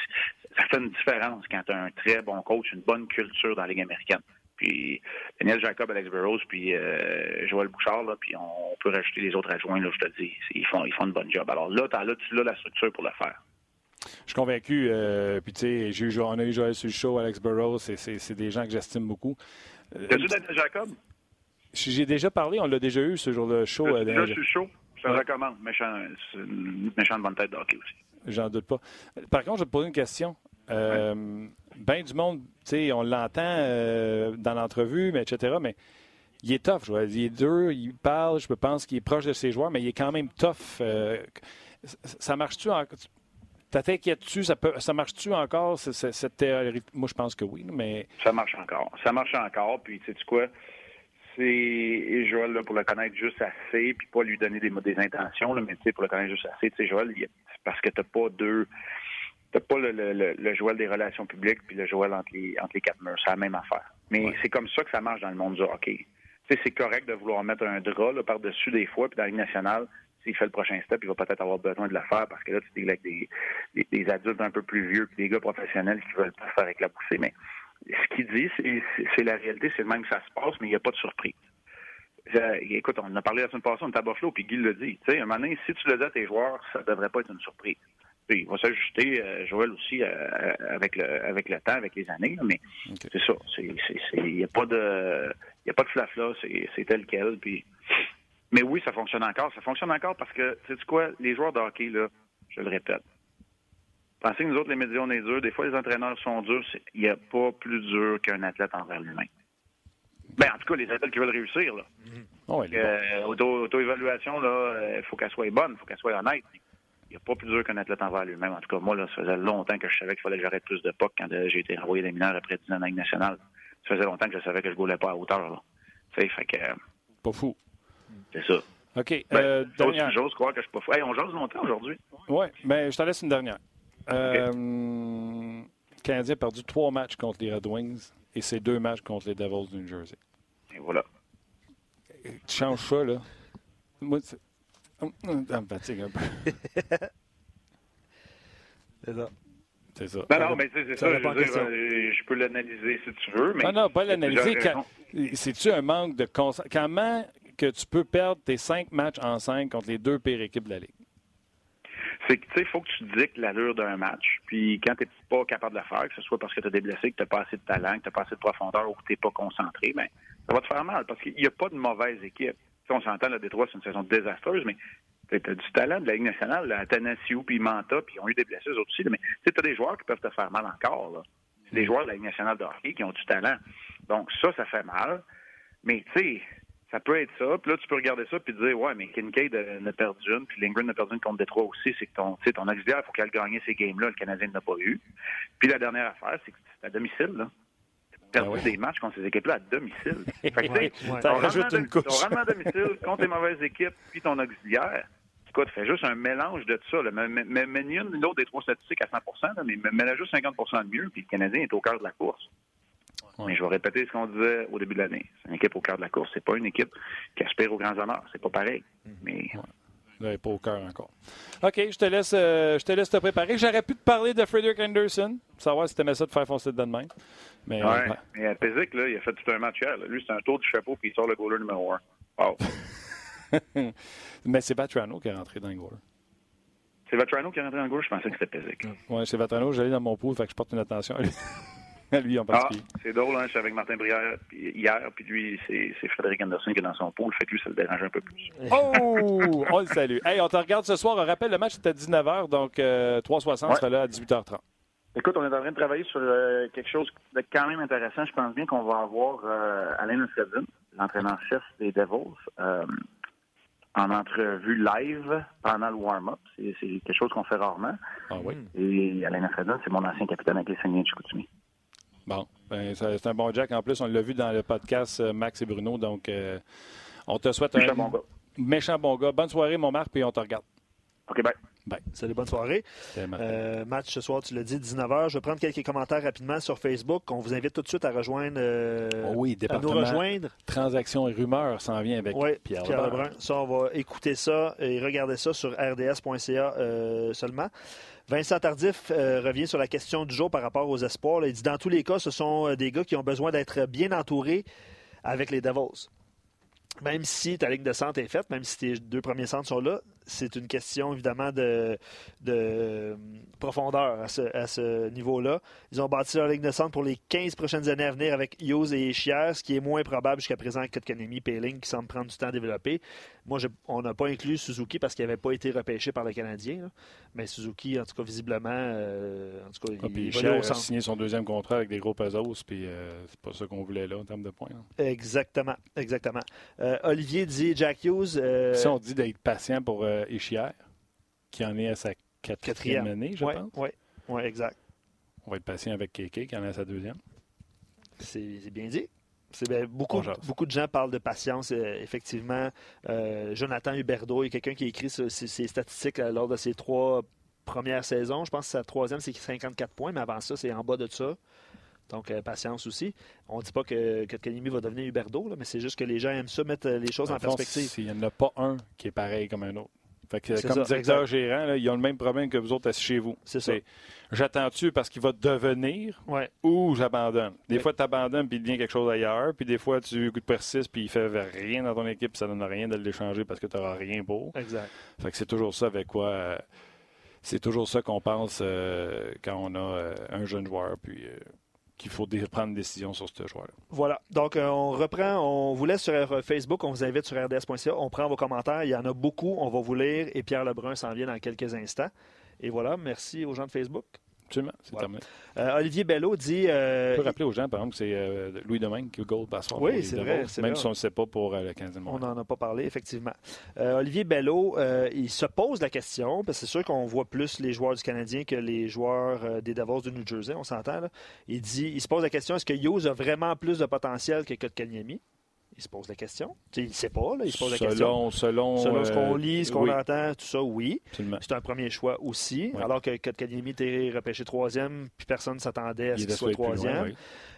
C: ça fait une différence quand tu as un très bon coach, une bonne culture dans la Ligue américaine. Puis Daniel Jacob, Alex Burrows, puis euh, Joël Bouchard, là, puis on peut rajouter les autres adjoints, là, je te dis. Ils font, ils font une bonne job. Alors là, as, là tu as la structure pour le faire.
A: Je suis convaincu. Euh, puis, tu sais, on a eu Joël sur le show, Alex Burrows, c'est des gens que j'estime beaucoup.
C: Euh, T'as vu Daniel Jacob?
A: J'ai déjà parlé, on l'a déjà eu ce jour-là show.
C: Euh, le show? Je te recommande. Méchant, méchant de bonne tête de hockey aussi.
A: J'en doute pas. Par contre, je vais te poser une question. Ben du monde, tu sais, on l'entend euh, dans l'entrevue, mais etc. Mais il est tough, je. Il est dur, il parle, je pense qu'il est proche de ses joueurs, mais il est quand même tough. Euh, ça marche-tu en... T'inquiètes-tu? Ça, ça marche-tu encore, cette théorie? Moi, je pense que oui, mais...
C: Ça marche encore. Ça marche encore, puis tu sais quoi? C'est Joël, là, pour le connaître juste assez, puis pas lui donner des, des intentions, là, mais tu sais, pour le connaître juste assez, tu sais, Joël, parce que t'as pas deux t'as pas le, le, le, Joël des relations publiques puis le Joël entre les, entre les quatre murs. C'est la même affaire. Mais c'est comme ça que ça marche dans le monde du hockey. c'est correct de vouloir mettre un drap par-dessus des fois, puis dans la Ligue nationale, s'il fait le prochain step, il va peut-être avoir besoin de le faire parce que là, tu es avec des, des, adultes un peu plus vieux puis des gars professionnels qui veulent pas faire éclabousser. Mais ce qu'il dit, c'est la réalité, c'est le même que ça se passe, mais il n'y a pas de surprise. Euh, écoute, on en a parlé la semaine passée, on est à Buffalo, puis Guy le dit. Tu sais, un moment donné, si tu le dis à tes joueurs, ça devrait pas être une surprise il va s'ajuster, euh, Joël aussi, euh, avec le avec le temps, avec les années. mais c'est ça. Il n'y a pas de il a pas de flafla, c'est tel quel. Puis, mais oui, ça fonctionne encore. Ça fonctionne encore parce que, tu sais quoi, les joueurs de hockey, là, je le répète, pensez que nous autres, les médias, on est durs. Des fois, les entraîneurs sont durs. Il n'y a pas plus dur qu'un athlète envers lui-même. Ben, en tout cas, les athlètes qui veulent réussir, là.
A: Mm-hmm.
C: auto-évaluation, là, il faut qu'elle soit bonne, il faut qu'elle soit honnête n'y a pas plus dur qu'un athlète envers lui-même. En tout cas, moi, là, ça faisait longtemps que je savais qu'il fallait que j'arrête plus de puck quand euh, j'ai été renvoyé des mineurs après 10 ans nationale. Ça faisait longtemps que je savais que je ne goulais pas à hauteur. Là. fait que, euh,
A: pas fou.
C: C'est ça.
A: OK.
C: Ben, euh, dernière... J'ose croire que je suis pas fou. Hey, on jase longtemps aujourd'hui.
A: Oui, mais ben, je t'en laisse une dernière. Euh, okay. Canadien a perdu trois matchs contre les Red Wings et c'est deux matchs contre les Devils du New Jersey.
C: Et voilà.
A: Tu changes ça, là. Moi, ça me fatigue un peu.
B: C'est ça.
A: C'est ça.
C: Non, non, mais c'est ça. Je, dire, euh, je, peux l'analyser si tu veux. Mais
A: non, non, pas l'analyser. C'est-tu un manque de Comment que tu peux perdre tes cinq matchs en cinq contre les deux pires équipes de la Ligue?
C: C'est que, tu sais, il faut que tu dictes l'allure d'un match. Puis quand tu n'es pas capable de le faire, que ce soit parce que tu as des blessés, que tu n'as pas assez de talent, que tu n'as pas assez de profondeur ou que tu n'es pas concentré, bien, ça va te faire mal parce qu'il n'y a pas de mauvaise équipe. On s'entend, le Détroit, c'est une saison désastreuse, mais tu as du talent de la Ligue nationale, là, Tanassiou, puis Manta, puis ils ont eu des blessés eux aussi. Mais tu as des joueurs qui peuvent te faire mal encore. C'est des joueurs de la Ligue nationale de hockey qui ont du talent. Donc ça, ça fait mal. Mais tu sais, ça peut être ça. Puis là, tu peux regarder ça puis te dire, ouais, mais Kincaid a perdu une, puis Lindgren a perdu une contre Détroit aussi. C'est que ton, ton auxiliaire, il faut qu'elle gagne ces games-là. Le Canadien n'a pas eu. Puis la dernière affaire, c'est que c'est à domicile. Là. Perdu ah des matchs contre ces équipes-là à domicile. fait que, ouais, ouais. Ton, rendement, à domicile contre les mauvaises équipes, puis ton auxiliaire, écoute, fais juste un mélange de tout ça. Mais, ni une l'autre des trois statistiques à 100 là, mais mets juste 50 de mieux, puis le Canadien est au cœur de la course. Mais je vais répéter ce qu'on disait au début de l'année. C'est une équipe au cœur de la course. C'est pas une équipe qui aspire aux grands honneurs. C'est pas pareil. Mm-hmm. Mais.
A: Ouais. Pas au cœur encore. OK, je te laisse, euh, je te laisse te préparer. J'aurais pu te parler de Frederick Anderson, savoir si tu aimais ça de faire foncer de demain.
C: Mais, ouais, mais à Pézic, là, il a fait tout un match hier. Lui, c'est un tour du chapeau puis il sort le goaler numéro 1. Wow.
A: mais c'est Vatrano qui est rentré dans le goaler.
C: C'est Vatrano qui est rentré dans le goaler? Je pensais que c'était Pézic.
A: Oui, c'est Vatrano. J'allais dans mon pool, fait que je porte une attention à lui. lui en
C: particulier. Ah, c'est drôle, hein, je suis avec Martin Brière hier, puis lui, c'est Frédéric Anderson qui est dans son pôle, fait que lui, ça le dérange un peu plus.
A: Oh! on le salue. Hey, on te regarde ce soir. On rappelle, le match est à 19h, donc euh, 360 ouais. sera là à 18h30.
C: Écoute, on est en train de travailler sur euh, quelque chose de quand même intéressant. Je pense bien qu'on va avoir euh, Alain Muscadine, l'entraîneur-chef des Devils, euh, en entrevue live pendant le warm-up. C'est quelque chose qu'on fait rarement.
A: Ah oui?
C: Et Alain Muscadine, c'est mon ancien capitaine avec les Saguenay de Chicoutimi.
A: Bon, ben, c'est un bon Jack. En plus, on l'a vu dans le podcast euh, Max et Bruno. Donc, euh, on te souhaite
C: méchant un bon gars.
A: méchant bon gars. Bonne soirée, mon Marc, puis on te regarde.
C: OK, bye.
A: Bye.
B: Salut, bonne soirée. Euh, match ce soir, tu l'as dit, 19h. Je vais prendre quelques commentaires rapidement sur Facebook. On vous invite tout de suite à rejoindre. Euh,
A: oh oui, département. À nous rejoindre. Transactions et rumeurs s'en vient avec Pierre, Pierre Lebrun.
B: Ça, on va écouter ça et regarder ça sur rds.ca seulement. Vincent Tardif euh, revient sur la question du jour par rapport aux espoirs. Il dit dans tous les cas, ce sont euh, des gars qui ont besoin d'être bien entourés avec les Devils. Même si ta ligne de centre est faite, même si tes deux premiers centres sont là, c'est une question évidemment de, de profondeur à ce, niveau-là. Ils ont bâti leur ligne de centre pour les 15 prochaines années à venir avec Hughes et Chier, ce qui est moins probable jusqu'à présent que Kotkanemi, Payling, qui semble prendre du temps à développer. Moi, on n'a pas inclus Suzuki parce qu'il n'avait pas été repêché par le Canadien. Mais Suzuki, en tout cas, visiblement, euh, en tout cas,
A: ah, il, a signé son deuxième contrat avec des gros pesos, puis euh, c'est pas ça qu'on voulait là en termes de points.
B: Exactement, exactement. Euh, Olivier dit Jack Hughes.
A: Si on dit d'être patient pour Ischier, qui en est à sa quatrième, année, je pense.
B: Oui, ouais, exact.
A: On va être patient avec Kéké, qui en est à sa deuxième.
B: C'est bien dit. beaucoup, beaucoup de gens parlent de patience, euh, effectivement. Euh, Jonathan Huberdeau, il y a quelqu'un qui a écrit ses, statistiques euh, lors de ses trois premières saisons. Je pense que sa troisième, c'est 54 points, mais avant ça, c'est en bas de ça. Donc, patience aussi. On ne dit pas que, que va devenir Huberdeau, mais c'est juste que les gens aiment ça, mettre les choses en, perspective.
A: Il n'y en a pas un qui est pareil comme un autre. Fait que, comme directeur gérant, ils ont le même problème que vous autres assis chez vous.
B: C'est ça.
A: J'attends-tu parce qu'il va devenir ou j'abandonne? Des fois, tu abandonnes puis il devient quelque chose ailleurs. Puis des fois, tu persistes puis il fait rien dans ton équipe ça donne rien de l'échanger parce que tu n'auras rien pour.
B: Exact.
A: Fait que c'est toujours ça avec quoi. Euh, c'est toujours ça qu'on pense euh, quand on a euh, un jeune joueur. Puis qu'il faut prendre une décision sur ce joueur-là.
B: Voilà. Donc, euh, on reprend. On vous laisse sur euh, Facebook. On vous invite sur rds.ca. On prend vos commentaires. Il y en a beaucoup. On va vous lire. Et Pierre Lebrun s'en vient dans quelques instants. Et voilà. Merci aux gens de Facebook.
A: Absolument, c'est terminé.
B: Euh, Olivier Bello dit.
A: Euh, on peut rappeler aux gens, par exemple, que c'est euh, Louis Domingue qui gold passeport.
B: Oui, c'est vrai.
A: Même si on ne sait pas pour le 15
B: On n'en a pas parlé, effectivement. Olivier Bello, il se pose la question, parce que c'est sûr qu'on voit plus les joueurs du Canadien que les joueurs des Davos du New Jersey, on s'entend. Il dit il se pose la question est-ce que Hughes a vraiment plus de potentiel que Kotkaniemi? Il se pose la question. il ne sait pas, là, il se pose la
A: selon,
B: question.
A: Selon,
B: selon ce qu'on
A: euh,
B: lit, ce qu'on
A: oui,
B: entend, tout ça, oui. C'est un premier choix aussi. Alors que Kotkaniemi était repêché troisième, puis personne ne s'attendait à ce
A: Il
B: qu'il soit troisième.
A: oui.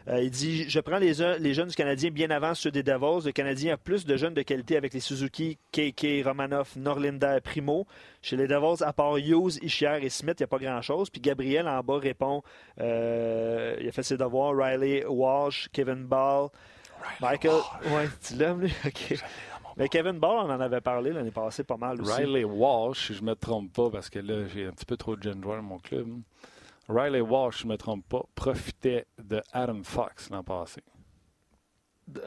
B: Euh, il dit Je prends les, les jeunes du Canadien bien avant ceux des Davos. Le Canadien a plus de jeunes de qualité avec les Suzuki, KK, Romanov, Norlinder, Primo. Chez les Davos, à part Hughes, Ishier et Smith, il n'y a pas grand-chose. Puis Gabriel en bas répond euh, Il a fait ses devoirs. Riley, Walsh, Kevin Ball, Michael. Ouais, tu l'aimes, lui? OK. Mais Kevin Ball, on en avait parlé l'année passée pas mal aussi.
A: Riley Walsh, si je ne me trompe pas, parce que là, j'ai un petit peu trop de jeunes joueurs dans mon club. Riley Walsh, si je ne me trompe pas, profitait de Adam Fox l'an passé.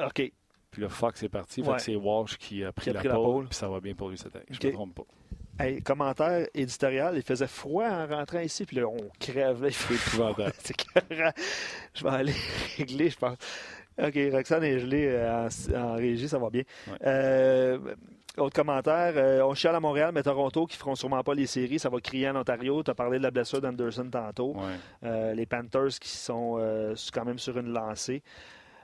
B: OK.
A: Puis là, Fox est parti. Fait
B: Ouais.
A: que c'est Walsh qui a pris,
B: Qui a
A: la,
B: pris la
A: pole,
B: pole.
A: Puis ça va bien pour lui cette année. Je ne me trompe pas.
B: Hey, commentaire éditorial, il faisait froid en rentrant ici, puis là, on crève. Là, il
A: C'est épouvantable.
B: Je vais aller régler, je pense. OK, Roxane est gelée euh, en, en régie, ça va bien.
A: Ouais.
B: Euh, autre commentaire, euh, on chiale à Montréal, mais Toronto qui feront sûrement pas les séries, ça va crier en Ontario. Tu as parlé de la blessure d'Anderson tantôt.
A: Ouais.
B: Euh, les Panthers qui sont quand même sur une lancée.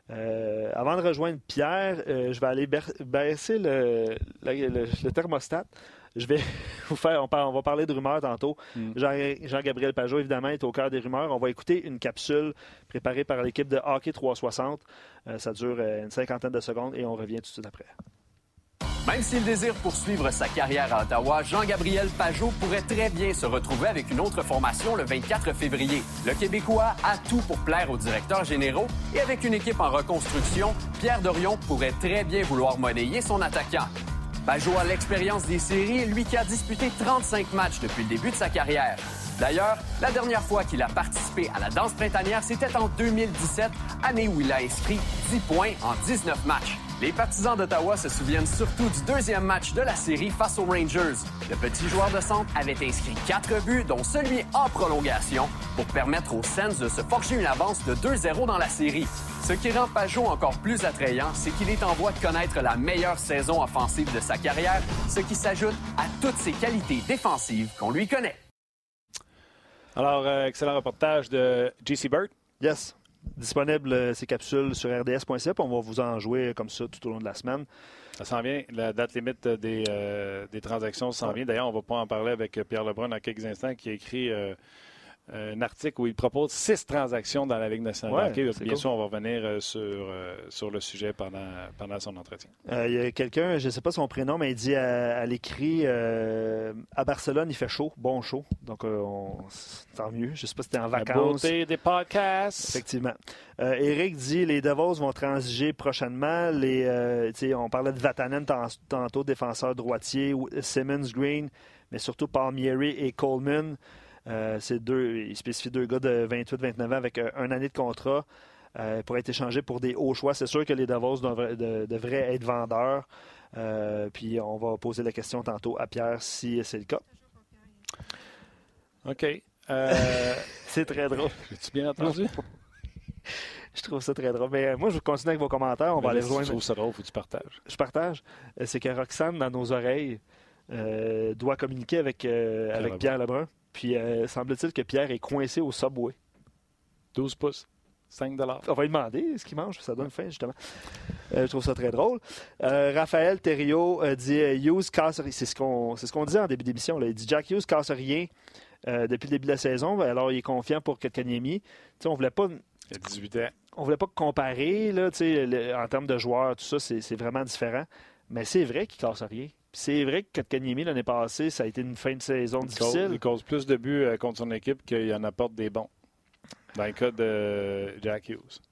B: Avant de rejoindre Pierre, je vais aller baisser le, le- le- le thermostat. Je vais vous faire, on, par- on va parler de rumeurs tantôt.
A: Mm.
B: Jean- Jean-Gabriel Pajot, évidemment, est au cœur des rumeurs. On va écouter une capsule préparée par l'équipe de Hockey 360. Euh, ça dure euh, une cinquantaine de secondes et on revient tout de suite après.
D: Même s'il désire poursuivre sa carrière à Ottawa, Jean-Gabriel Pajot pourrait très bien se retrouver avec une autre formation le 24 février. Le Québécois a tout pour plaire aux directeurs généraux et avec une équipe en reconstruction, Pierre Dorion pourrait très bien vouloir monnayer son attaquant. Pajot a l'expérience des séries, lui qui a disputé 35 matchs depuis le début de sa carrière. D'ailleurs, la dernière fois qu'il a participé à la danse printanière, c'était en 2017, année où il a inscrit 10 points en 19 matchs. Les partisans d'Ottawa se souviennent surtout du deuxième match de la série face aux Rangers. Le petit joueur de centre avait inscrit 4 buts, dont celui en prolongation, pour permettre aux Sens de se forger une avance de 2-0 dans la série. Ce qui rend Pajot encore plus attrayant, c'est qu'il est en voie de connaître la meilleure saison offensive de sa carrière, ce qui s'ajoute à toutes ses qualités défensives qu'on lui connaît.
A: Alors, euh, excellent reportage de JC Burt.
B: Yes. Disponible euh, ces capsules sur rds.ca, on va vous en jouer comme ça tout au long de la semaine.
A: Ça s'en vient. La date limite des, euh, des transactions s'en
B: Ouais.
A: vient. D'ailleurs, on va pas en parler avec Pierre Lebrun dans quelques instants, qui a écrit euh, un article où il propose six transactions dans la Ligue nationale
B: Ouais,
A: de hockey.
B: c'est
A: Bien
B: cool.
A: sûr, on va revenir euh, sur, euh, sur le sujet pendant, pendant son entretien.
B: Euh, Il y a quelqu'un, je ne sais pas son prénom, mais il dit à, à l'écrit euh, à Barcelone, il fait chaud, bon chaud. Donc, euh, on- tant mieux. Je ne sais pas si c'était en
A: La
B: vacances.
A: beauté des podcasts.
B: Effectivement. Euh, Eric dit les Devils vont transiger prochainement. Les, euh, on parlait de Vatanen tant- tantôt, défenseur droitier, Simmons, Green, mais surtout Palmieri et Coleman. Euh, c'est deux, il spécifie deux gars de 28-29 ans avec euh, un année de contrat euh, pour être échangés pour des hauts choix. C'est sûr que les Devils devraient, de- devraient être vendeurs. Euh, puis on va poser la question tantôt à Pierre si c'est le cas.
A: OK.
B: C'est très drôle.
A: J'ai-tu bien entendu?
B: Je trouve ça très drôle. Mais moi, je continue avec vos commentaires. On va aller
A: tu
B: rejoindre.
A: trouves ça drôle, faut que tu partages.
B: je partage, c'est que Roxane, dans nos oreilles, euh, doit communiquer avec, euh, avec. Pierre Lebrun. Puis, euh, semble-t-il que Pierre est coincé au Subway.
A: 12 pouces. 5
B: On va lui demander ce qu'il mange, ça donne faim, justement. Euh, je trouve ça très drôle. Euh, Raphaël Thériault dit Hughes casse rien. C'est ce qu'on ce qu'on disait en début d'émission. Il dit Jack Hughes casse rien depuis le début de la saison. Alors, il est confiant pour. Tu sais, on voulait pas
A: Il a 18 ans.
B: on voulait pas comparer là, tu sais, le- en termes de joueurs, tout ça, c'est c'est vraiment différent. Mais c'est vrai qu'il casse rien. C'est vrai que Kotkaniemi, l'année passée, ça a été une fin de saison
A: Il cause,
B: difficile.
A: il cause plus de buts euh, contre son équipe qu'il en apporte des bons. Dans le cas de Jack Hughes.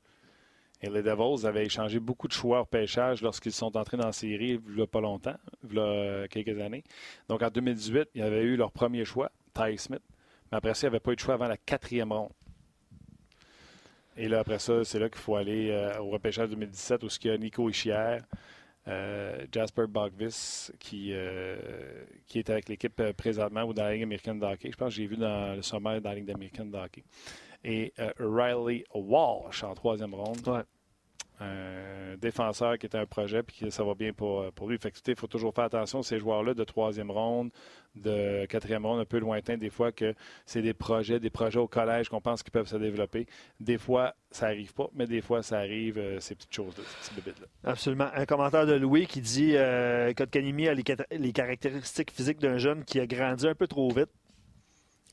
A: Et les Devils avaient échangé beaucoup de choix au pêchage lorsqu'ils sont entrés dans la série il n'y a pas longtemps, il y a quelques années. Donc en 2018, il y avait eu leur premier choix, Ty Smith. Mais après ça, il n'y avait pas eu de choix avant la quatrième ronde. Et là, après ça, c'est là qu'il faut aller euh, au repêchage 2017 où il y a Nico Ischier, euh, Jasper Bogvis qui, euh, qui est avec l'équipe euh, présentement ou dans la Ligue américaine de hockey. Je pense que j'ai vu dans le sommaire dans la Ligue américaine de hockey. Et euh, Riley Walsh en troisième ronde.
B: Ouais.
A: Un défenseur qui est un projet puis que ça va bien pour, pour lui. Fait que, il faut toujours faire attention ces joueurs-là de troisième ronde, de quatrième ronde, un peu lointain, des fois que c'est des projets, des projets au collège qu'on pense qu'ils peuvent se développer. Des fois, ça n'arrive pas, mais des fois, ça arrive, euh, ces petites choses-là, ces petites là
B: Absolument. Un commentaire de Louis qui dit euh, Kanimi a les, les caractéristiques physiques d'un jeune qui a grandi un peu trop vite.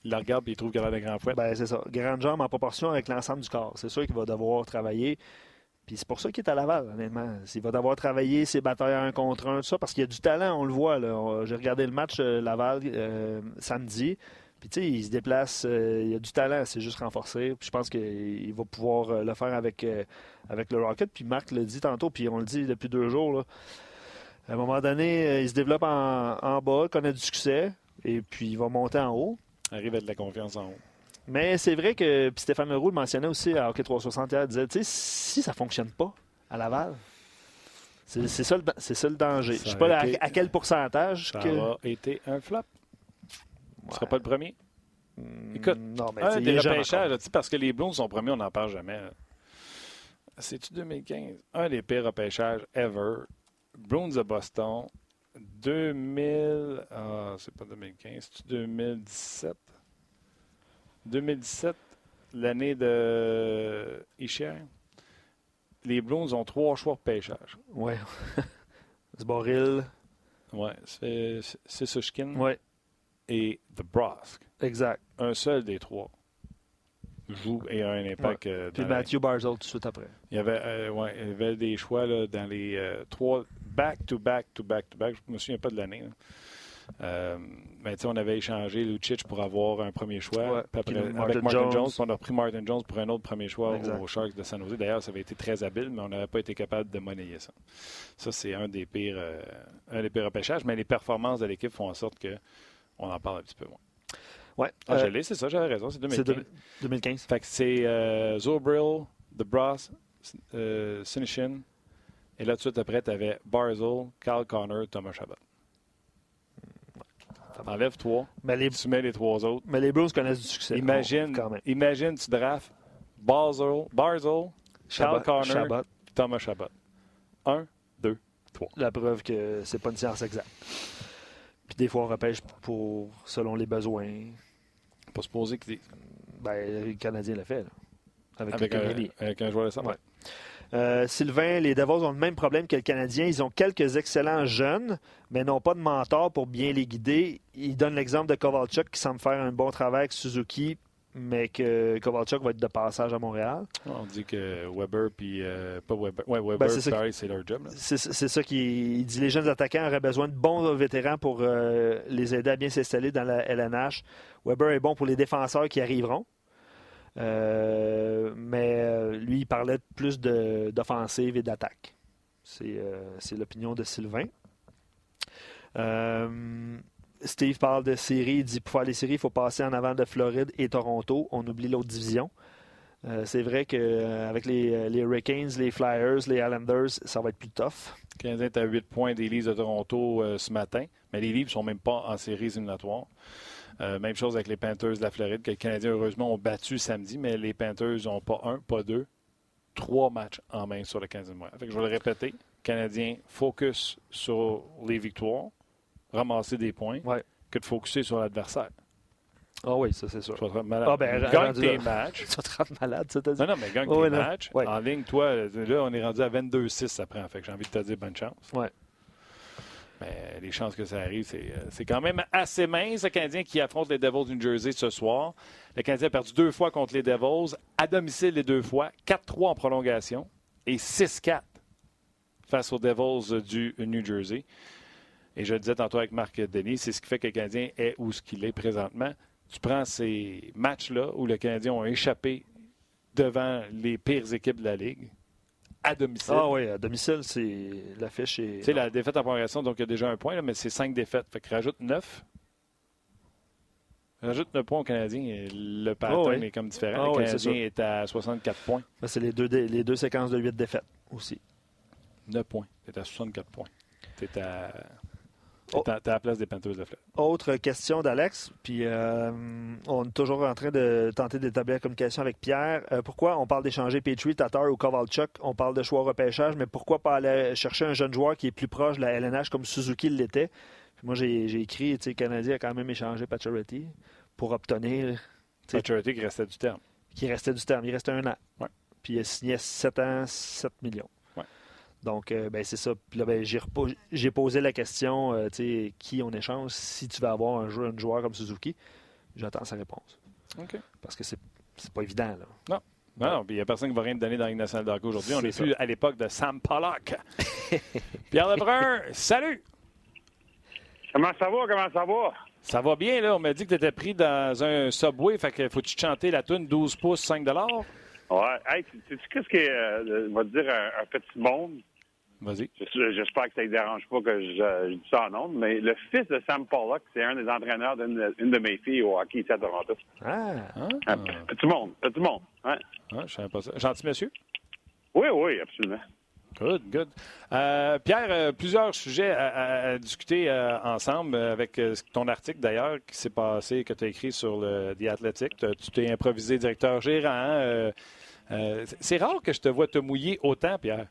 A: Il la regarde et il trouve qu'il a des grands fouets.
B: Ben, c'est ça. Grande jambe en proportion avec l'ensemble du corps. C'est sûr qu'il va devoir travailler. C'est pour ça qu'il est à Laval, honnêtement. Il va devoir travailler ses batailles un contre un, tout ça, parce qu'il y a du talent, on le voit. J'ai regardé le match euh, Laval euh, samedi. Puis, tu sais, il se déplace, euh, il y a du talent, c'est juste renforcé. Puis, je pense qu'il va pouvoir le faire avec, avec le Rocket. Puis, Marc le dit tantôt, puis on le dit depuis deux jours. À un moment donné, il se développe en, en bas, connaît du succès, et puis il va monter en haut
A: arrive avec de la confiance en haut.
B: Mais c'est vrai que puis Stéphane Leroux le mentionnait aussi à Hockey 361, il disait, tu sais, si ça ne fonctionne pas à Laval, c'est ça, ça, le danger. Je ne sais pas à, quel pourcentage.
A: Ça
B: que...
A: a été un flop. Ce ne sera pas le premier?
B: Hmm, Écoute, non, mais
A: un des repêchages, parce que les Blues sont premiers, on n'en parle jamais. C'est-tu 2015? Un des pires repêchages ever. Bruins de Boston, 2000. Ah, c'est pas 2015, c'est 2017. 2017, l'année de Isher. Les Blues ont trois choix de pêchage.
B: Ouais. Zboril.
A: Ouais, c'est Sushkin.
B: Ouais.
A: Et The Brosk.
B: Exact.
A: Un seul des trois joue et a un impact.
B: Ouais. Euh, Puis Matthew Barzell tout de suite après.
A: Il y avait, euh, ouais, il y avait des choix là, dans les euh, trois back-to-back, to back-to-back. Je ne me souviens pas de l'année. Euh, ben, on avait échangé Lucic pour avoir un premier choix. après, avec Martin Jones. On a pris Martin Jones pour un autre premier choix aux Sharks de San Jose. D'ailleurs, ça avait été très habile, mais on n'avait pas été capable de monnayer ça. Ça, c'est un des pires euh, un des pires repêchages, mais les performances de l'équipe font en sorte qu'on en parle un petit peu moins.
B: Ouais.
A: Ah, je euh, l'ai, c'est ça, j'avais raison, c'est 2015.
B: 2015.
A: Fait que c'est euh, Zobril, The Bros, euh, Sinishin, et là, tout de suite après, tu avais Barzell, Carl Connor, Thomas Chabot. Enlève trois. Mais les... Tu mets les trois autres.
B: Mais les Blues connaissent du succès.
A: Imagine, imagine tu drafts Barzell, Barzell Carl Connor, Thomas Chabot. Un, deux, trois.
B: La preuve que c'est pas une science exacte. Puis des fois, on repêche pour, selon les besoins.
A: Pas supposer que.
B: Ben, le Canadien l'a fait, là.
A: Avec, avec, un, avec un joueur de ça, ouais.
B: Euh, Sylvain, les Devils ont le même problème que le Canadien. Ils ont quelques excellents jeunes, mais n'ont pas de mentor pour bien les guider. Ils donnent l'exemple de Kovalchuk qui semble faire un bon travail avec Suzuki, mais que Kovalchuk va être de passage à Montréal.
A: On dit que Weber, puis euh, pas Weber, ouais, Weber, ben, c'est leur job.
B: C'est ça qu'il dit. Les jeunes attaquants auraient besoin de bons vétérans pour euh, les aider à bien s'installer dans la LNH. Weber est bon pour les défenseurs qui arriveront. Euh, mais euh, lui, il parlait plus d'offensive et d'attaque. Euh, c'est l'opinion de Sylvain. Steve parle de séries. Il dit pour faire les séries, il faut passer en avant de Floride et Toronto. On oublie l'autre division. c'est vrai qu'avec les, les Hurricanes, les Flyers, les Islanders, ça va être plus tough.
A: Le Canadien est à 8 points des Leafs de Toronto ce matin, mais les Leafs ne sont même pas en séries éliminatoires. Euh, même chose avec les Panthers de la Floride, que les Canadiens, heureusement, ont battu samedi, mais les Panthers n'ont pas un, pas deux, trois matchs en main sur le 15 mois. je vais le répéter. Canadiens, focus sur les victoires, ramasser des points, que de focuser sur l'adversaire.
B: Ah oui, ça c'est sûr.
A: Tu vas malade. Ah ben, gagne tes matchs.
B: tu vas te rendre malade, ça
A: t'a dit? Non, non, mais gagne tes matchs. En ligne, toi, là, on est rendu à 22-6, ça prend. Fait que j'ai envie de te dire bonne chance.
B: Ouais.
A: Les chances que ça arrive, c'est euh, quand même assez mince. Le Canadien qui affronte les Devils du New Jersey ce soir. Le Canadien a perdu deux fois contre les Devils, à domicile les deux fois, 4-3 en prolongation et 6-4 face aux Devils du New Jersey. Et je le disais tantôt avec Marc Denis, c'est ce qui fait que le Canadien est où ce qu'il est présentement. Tu prends ces matchs-là où le Canadien a échappé devant les pires équipes de la Ligue à domicile.
B: Ah oui, à domicile, c'est l'affiche est.
A: Tu sais, la défaite en progression, donc il y a déjà un point, mais c'est cinq défaites. Fait que rajoute neuf. Rajoute neuf points au Canadien. Le pattern ah est comme différent. Ah le Canadien est, à 64 points.
B: C'est les deux, les deux séquences de huit défaites aussi.
A: 9 points. Tu à 64 points. Tu à. Oh. à la place des Panthers de Floride.
B: Autre question d'Alex, puis euh, on est toujours en train de tenter d'établir la communication avec Pierre. Euh, pourquoi on parle d'échanger Petrie, Tatar ou Kovalchuk? On parle de choix repêchage, mais pourquoi pas aller chercher un jeune joueur qui est plus proche de la LNH comme Suzuki l'était? Moi, j'ai écrit, tu sais, le Canadien a quand même échangé Pacioretty pour obtenir...
A: Pacioretty qui restait du terme.
B: Qui restait du terme. Il restait un an.
A: Ouais.
B: Puis il a signé 7 ans, 7 millions. Donc, euh, ben, c'est ça. Puis là, ben, j'ai, posé la question, euh, qui on échange si tu veux avoir un, joueur, joueur comme Suzuki. J'attends sa réponse.
A: OK.
B: Parce que c'est, c'est pas évident, là.
A: Non. Non, il n'y a personne qui va rien te donner dans la nationale aujourd'hui. On n'est plus à l'époque de Sam Pollock. Pierre Lebrun, salut!
E: Comment ça va? Comment ça va?
A: Ça va bien, là. On m'a dit que tu étais pris dans un subway. Fait que faut-tu chanter la tune 12 pouces, 5
E: Ouais. Hey, sais qu'est-ce que euh, va te dire un, petit monde?
A: Vas-y.
E: J'espère que ça ne dérange pas que je, dis ça en nombre, mais le fils de Sam Pollock, c'est un des entraîneurs d'une de mes filles au hockey ici à Toronto.
B: Ah!
E: ah. Petit monde, petit monde. Ouais.
A: Ah, je savais pas ça. Gentil monsieur?
E: Oui, oui, absolument.
A: Good, good. Euh, Pierre, euh, plusieurs sujets à, discuter euh, ensemble avec ton article d'ailleurs qui s'est passé, que tu as écrit sur le The Athletic. Tu t'es improvisé directeur gérant. c'est rare que je te vois te mouiller autant, Pierre.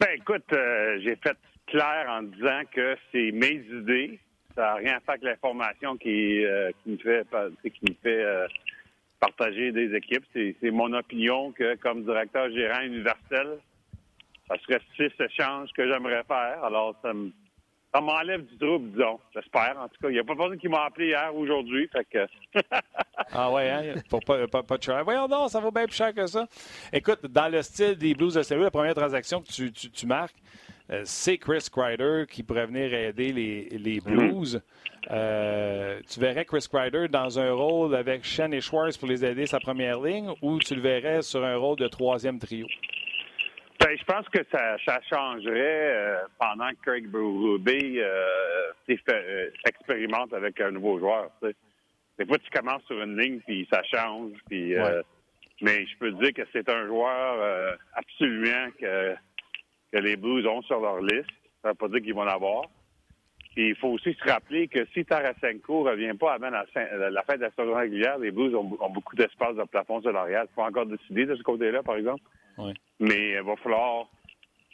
E: Ben écoute, euh, j'ai fait clair en disant que c'est mes idées. Ça n'a rien à faire avec l'information qui, euh, qui me fait qui me fait euh, partager des équipes. C'est mon opinion que comme directeur gérant universel, ça serait six échanges que j'aimerais faire. Alors ça me ça m'enlève du trouble, disons. J'espère. En tout cas, il n'y a pas personne qui m'a appelé hier ou aujourd'hui. Fait que...
A: ah ouais, hein? Pour pas, pas, pas de cher. Voyons non, ça vaut bien plus cher que ça. Écoute, dans le style des Blues de Saint-Louis, la première transaction que tu, tu, marques, euh, c'est Chris Kreider qui pourrait venir aider les, les mhm. Blues. euh, tu verrais Chris Kreider dans un rôle avec Shen et Schwartz pour les aider sa première ligne ou tu le verrais sur un rôle de troisième trio?
E: Ben, je pense que ça, ça changerait euh, pendant que Craig Berube euh, euh, expérimente avec un nouveau joueur. Des fois, tu commences sur une ligne, puis ça change. Puis, euh, Mais je peux te dire que c'est un joueur absolument que, que les Blues ont sur leur liste. Ça ne veut pas dire qu'ils vont l'avoir. Il faut aussi se rappeler que si Tarasenko ne revient pas avant la, la, fin de la saison régulière, les Blues ont, ont beaucoup d'espace de plafond salarial. Il faut encore décider de ce côté-là, par exemple. Mais il va falloir.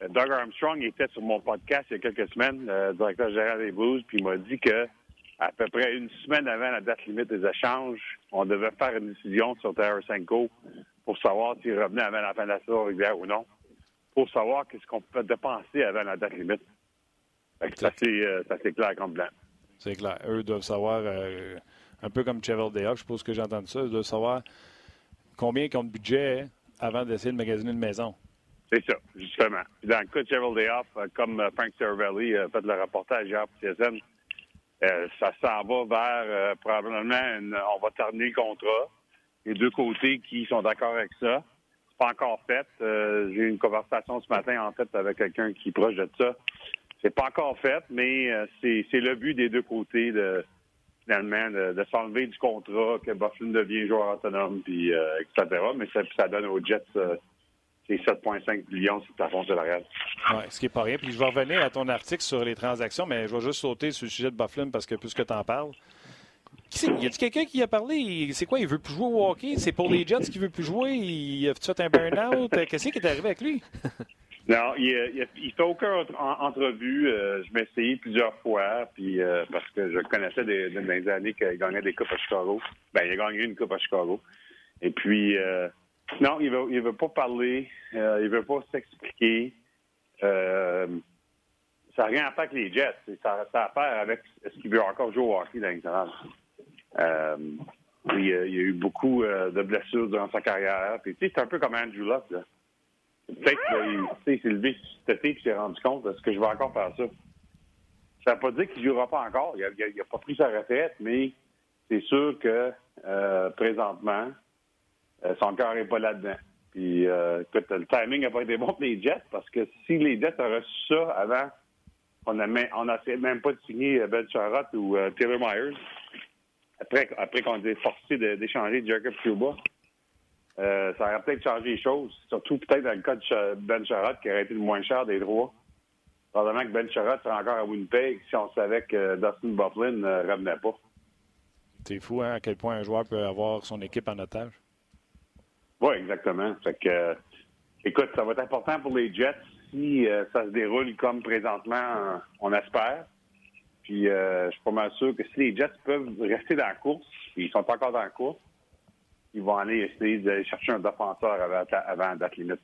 E: Euh, Doug Armstrong était sur mon podcast il y a quelques semaines, le directeur général des Blues, puis il m'a dit que à peu près une semaine avant la date limite des échanges, on devait faire une décision sur Tarasenko pour savoir s'il revenait avant la fin de la saison régulière ou non, pour savoir qu'est-ce qu'on peut dépenser avant la date limite. Ça, euh, c'est clair comme plan.
A: C'est clair. Eux doivent savoir, euh, un peu comme Cheval Day je suppose que j'ai entendu ça, ils doivent savoir combien ils ont de budget avant d'essayer de magasiner une maison.
E: C'est ça, justement. dans le cas de Gerald Day euh, comme Frank Cervelli a fait le reportage hier pour CSN, euh, ça s'en va vers probablement on va terminer le contrat. Les deux côtés qui sont d'accord avec ça. C'est pas encore fait. J'ai eu une conversation ce matin en fait avec quelqu'un qui est proche de ça. C'est pas encore fait, mais c'est le but des deux côtés de finalement, de, s'enlever du contrat, que Bufflin devient joueur autonome, puis euh, etc. Mais ça, donne aux Jets euh, c'est 7,5 millions sur le plafond salarial.
A: Oui, ce qui n'est pas rien. Puis je vais revenir à ton article sur les transactions, mais je vais juste sauter sur le sujet de Bufflin parce que puisque tu en parles. Y a-t-il quelqu'un qui a parlé? C'est quoi? Il veut plus jouer au hockey? C'est pour les Jets qu'il veut plus jouer? Il a fait un burn-out? Qu'est-ce qui est arrivé avec lui?
E: Non, il, il, fait aucune entrevue. Euh, je essayé plusieurs fois, puis euh, parce que je connaissais des, des années qu'il gagnait des coupes à Chicago. Ben, il a gagné une coupe à Chicago. Et puis, euh, non, il veut, il veut pas parler. il veut pas s'expliquer. ça n'a rien à faire avec les Jets. Ça, a à faire avec est-ce qu'il veut encore jouer au hockey dans il, y a eu beaucoup de blessures durant sa carrière. Puis, tu sais, c'est un peu comme Andrew Luck, là. Peut-être qu'il s'est levé cet été et s'est rendu compte est-ce que je vais encore faire ça? Ça ne veut pas dire qu'il ne jouera pas encore. Il n'a pas pris sa retraite, mais c'est sûr que euh, présentement, euh, son cœur n'est pas là-dedans. Puis euh, écoute, le timing n'a pas été bon pour les Jets parce que si les Jets avaient reçu ça avant, on n'a même, pas de signer Ben Charrot ou Taylor Myers. Après, après qu'on ait forcé d'échanger Jacob Cuba. Euh, ça aurait peut-être changé les choses, surtout peut-être dans le cas de Ben Charrot, qui aurait été le moins cher des droits. probablement que Ben Sherrod serait encore à Winnipeg si on savait que Dustin Bufflin ne revenait pas.
A: C'est fou, hein, à quel point un joueur peut avoir son équipe en otage.
E: Oui, exactement. Fait que, euh, écoute, ça va être important pour les Jets si euh, ça se déroule comme présentement, on espère. Puis, euh, je suis pas mal sûr que si les Jets peuvent rester dans la course, ils sont encore dans la course, ils vont aller essayer de chercher un défenseur avant, avant la date limite.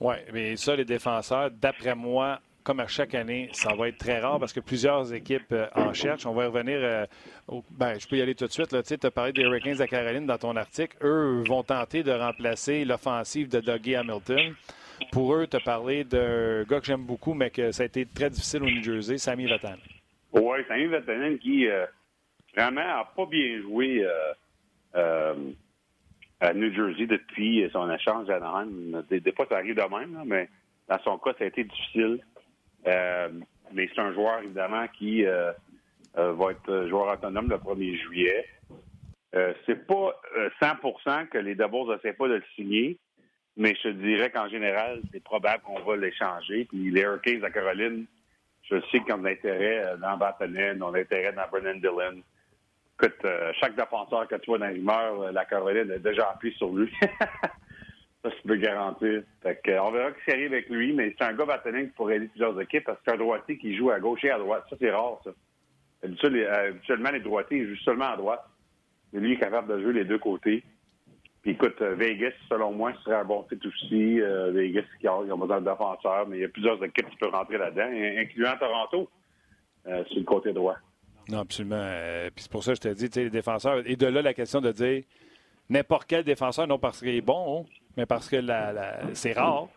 A: Oui, mais ça, les défenseurs, d'après moi, comme à chaque année, ça va être très rare parce que plusieurs équipes euh, en cherchent. On va revenir. Euh, au, ben, je peux y aller tout de suite. Tu as parlé des Hurricanes de Caroline dans ton article. Eux vont tenter de remplacer l'offensive de Dougie Hamilton. Pour eux, tu as parlé d'un gars que j'aime beaucoup, mais que ça a été très difficile au New Jersey, Sammy Vatanen.
E: Oui, Sammy Vatanen qui euh, vraiment n'a pas bien joué à New Jersey depuis son échange à Anaheim. Des, des fois, ça arrive de même, mais dans son cas, ça a été difficile. Euh, mais c'est un joueur, évidemment, qui euh, euh, va être joueur autonome le 1er juillet. c'est pas 100% que les Devils n'essaient pas de le signer, mais je dirais qu'en général, c'est probable qu'on va l'échanger. Puis les Hurricanes à Caroline, je sais qu'ils ont de l'intérêt dans Batanen, ont de l'intérêt dans Brennan Dillon. Écoute, chaque défenseur que tu vois dans l'humeur, la Caroline est déjà appuyé sur lui. Ça, je peux garantir. Fait que, on verra ce qui arrive avec lui, mais c'est un gars bâtonnier qui pourrait aider plusieurs équipes parce que c'est un droitier qui joue à gauche et à droite. Ça, c'est rare, ça. Habituellement, les droitiers, jouent seulement à droite. Mais lui, il est capable de jouer les deux côtés. Puis écoute, euh, Vegas, selon moi, serait un bon fit aussi. Euh, Vegas, qui a, ils ont besoin de défenseurs, mais il y a plusieurs équipes qui peuvent rentrer là-dedans, incluant Toronto, euh, sur le côté droit.
A: Non, absolument. puis c'est pour ça que je te dis, les défenseurs. Et de là, la question de dire n'importe quel défenseur, non parce qu'il est bon, mais parce que c'est rare.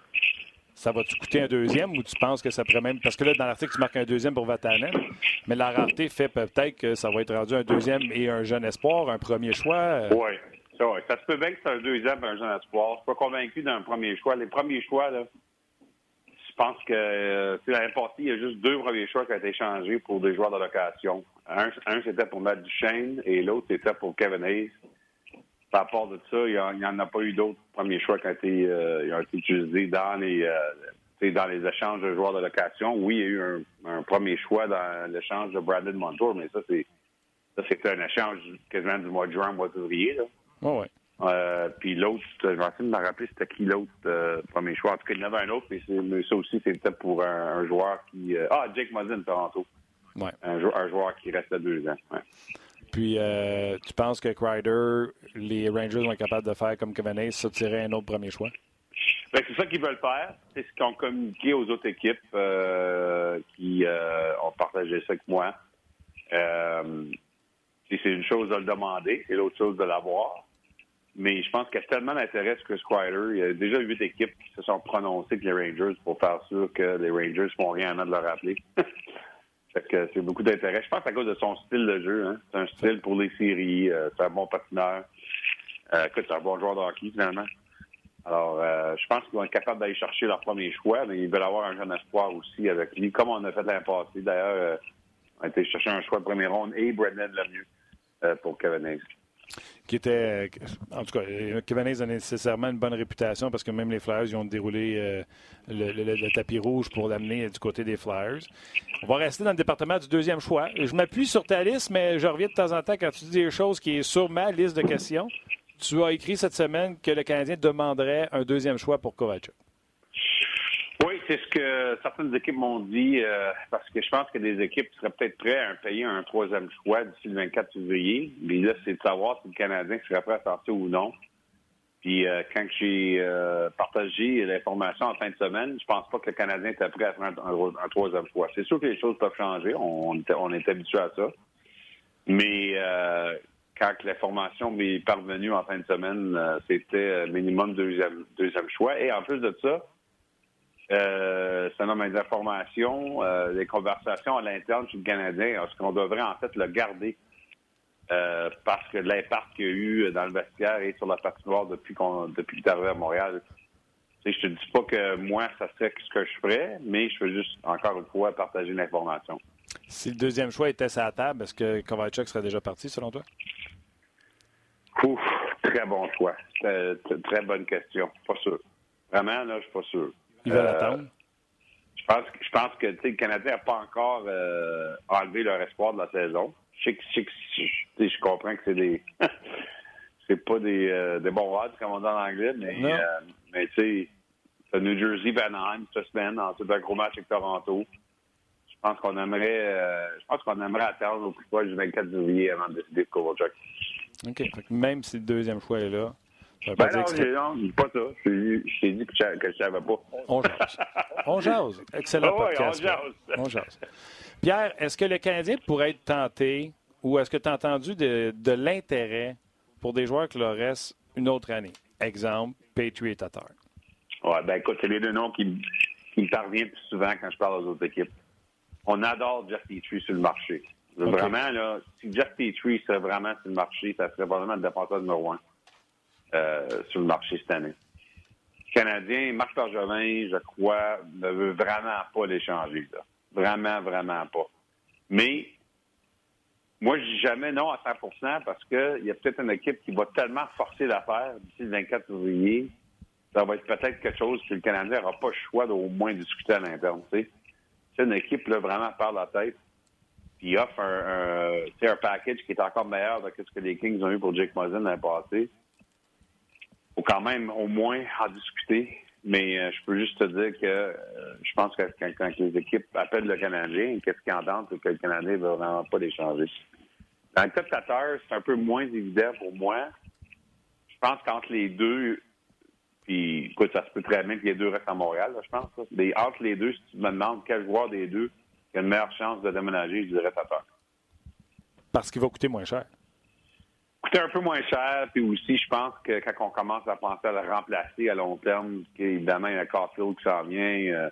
A: Ça va-tu coûter un deuxième ou tu penses que ça pourrait même. Parce que là, dans l'article, tu marques un deuxième pour Vatanen, mais la rareté fait peut-être que ça va être rendu un deuxième et un jeune espoir, un premier choix.
E: Oui, ça, ça se peut bien que c'est un deuxième et un jeune espoir. Je suis pas convaincu d'un premier choix. Les premiers choix, là, je pense que euh, l'année passée, il y a juste deux premiers choix qui ont été échangés pour des joueurs de location. Un, c'était pour Matt Duchesne et l'autre, c'était pour Kevin Hayes à part de ça, il n'y en a pas eu d'autres premiers choix qui ont été, euh, utilisés dans les, euh, dans les échanges de joueurs de location. Oui, il y a eu un, premier choix dans l'échange de Brandon Montour, mais ça, c'est c'était un échange quasiment du mois de juin, mois de février.
A: ouais.
E: Euh, puis l'autre, je vais essayer de me rappeler c'était qui l'autre premier choix? En tout cas, il y en avait un autre, mais, ça aussi, c'était pour un, joueur qui. ah, Jake Muzzin, Toronto.
A: Ouais.
E: Un, un, joueur qui reste à deux ans. Ouais.
A: Puis, euh, tu penses que Crider, les Rangers vont être capables de faire comme Kevin Hayes, ça tirer un autre premier choix?
E: Ben, c'est ça qu'ils veulent faire. C'est ce qu'ils ont communiqué aux autres équipes euh, qui euh, ont partagé ça avec moi. c'est une chose de le demander, c'est l'autre chose de l'avoir. Mais je pense qu'il y a tellement d'intérêt que Crider. Il y a déjà huit équipes qui se sont prononcées avec les Rangers pour faire sûr que les Rangers font rien à de le rappeler. que c'est beaucoup d'intérêt. Je pense à cause de son style de jeu. Hein. C'est un style pour les séries. Euh, c'est un bon patineur. Euh, c'est un bon joueur de hockey, finalement. Alors, euh, je pense qu'ils vont être capables d'aller chercher leur premier choix, mais ils veulent avoir un jeune espoir aussi avec lui, comme on a fait l'année passée. D'ailleurs, on a été chercher un choix de première ronde et Brendan Lemieux pour Kevin Hayes
A: qui était. En tout cas, Kevin Hayes a nécessairement une bonne réputation parce que même les Flyers ils ont déroulé euh, le, tapis rouge pour l'amener du côté des Flyers. On va rester dans le département du deuxième choix. Je m'appuie sur ta liste, mais je reviens de temps en temps quand tu dis des choses qui est sur ma liste de questions. Tu as écrit cette semaine que le Canadien demanderait un deuxième choix pour Kovacic.
E: C'est ce que certaines équipes m'ont dit, euh, parce que je pense que des équipes seraient peut-être prêtes à payer un troisième choix d'ici le 24 février. Mais là, c'est de savoir si le Canadien serait prêt à sortir ou non. Puis euh, quand j'ai euh, partagé l'information en fin de semaine, je pense pas que le Canadien était prêt à faire un, troisième choix. C'est sûr que les choses peuvent changer, on, on est habitué à ça. Mais quand l'information m'est parvenue en fin de semaine, c'était minimum deuxième, deuxième choix. Et en plus de ça, euh, ça nomme des informations, euh, des conversations à l'interne chez le Canadien, est-ce qu'on devrait en fait le garder euh, parce que l'impact qu'il y a eu dans le vestiaire et sur la patinoire depuis qu'on depuis qu'il est arrivé à Montréal. Je te dis pas que moi, ça serait ce que je ferais, mais je veux juste, encore une fois, partager l'information.
A: Si le deuxième choix était la table, est-ce que Kovacic serait déjà parti, selon toi?
E: Ouf, très bon choix. Très, très bonne question. Pas sûr. Vraiment, là, je suis pas sûr.
A: Il va l'attendre?
E: Je pense, je pense que le Canadien n'a pas encore euh, enlevé leur espoir de la saison. Je, sais, je, je comprends que c'est des c'est pas des, euh, des bons odds, comme on dit en anglais, mais, euh, mais tu sais, New Jersey, Vanheim, cette semaine, ensuite un gros match avec Toronto. Je pense qu'on aimerait euh, je pense qu'on aimerait attendre au plus proche du 24 juillet avant de décider de Kovalchuk.
A: OK. Même si le deuxième choix est là,
E: ben non, non, je pas ça. Je, t'ai dit que je ne savais pas.
A: On jase. on jase. Excellent oh, podcast. Oui, on jase. On jase. Pierre, est-ce que le Canadien pourrait être tenté ou est-ce que tu as entendu de, de l'intérêt pour des joueurs qui leur restent une autre année? Exemple, Patriot et Tatar.
E: Oui, ben écoute, c'est les deux noms qui, qui me parviennent plus souvent quand je parle aux autres équipes. On adore Jeff Petrie sur le marché. Vraiment, là, si Jeff Petrie serait vraiment sur le marché, ça serait probablement le défenseur numéro un. Euh, sur le marché cette année. Le Canadien, Marc Bergevin, je crois, ne veut vraiment pas l'échanger. Vraiment, vraiment pas. Mais moi, je dis jamais non à 100% parce qu'il y a peut-être une équipe qui va tellement forcer l'affaire d'ici le 24 février. Ça va être peut-être quelque chose que le Canadien n'aura pas le choix d'au moins discuter à l'interne. C'est une équipe là, vraiment par la tête qui offre un, un, package qui est encore meilleur que ce que les Kings ont eu pour Jake Mosin l'année passée quand même au moins en discuter. Mais euh, je peux juste te dire que euh, je pense que quand, les équipes appellent le Canadien, qu'est-ce qu'ils entendent, c'est que le Canadien ne va vraiment pas les changer. Dans le de c'est un peu moins évident pour moi. Je pense qu'entre les deux, puis écoute, ça se peut très bien que les deux restent à Montréal, je pense. Mais entre les deux, si tu me demandes quel joueur des deux qui a une meilleure chance de déménager, je dirais Tatar.
A: Parce qu'il va coûter moins cher
E: coûter un peu moins cher. Puis aussi, je pense que quand on commence à penser à le remplacer à long terme, évidemment, il y a Caulfield qui s'en vient, euh,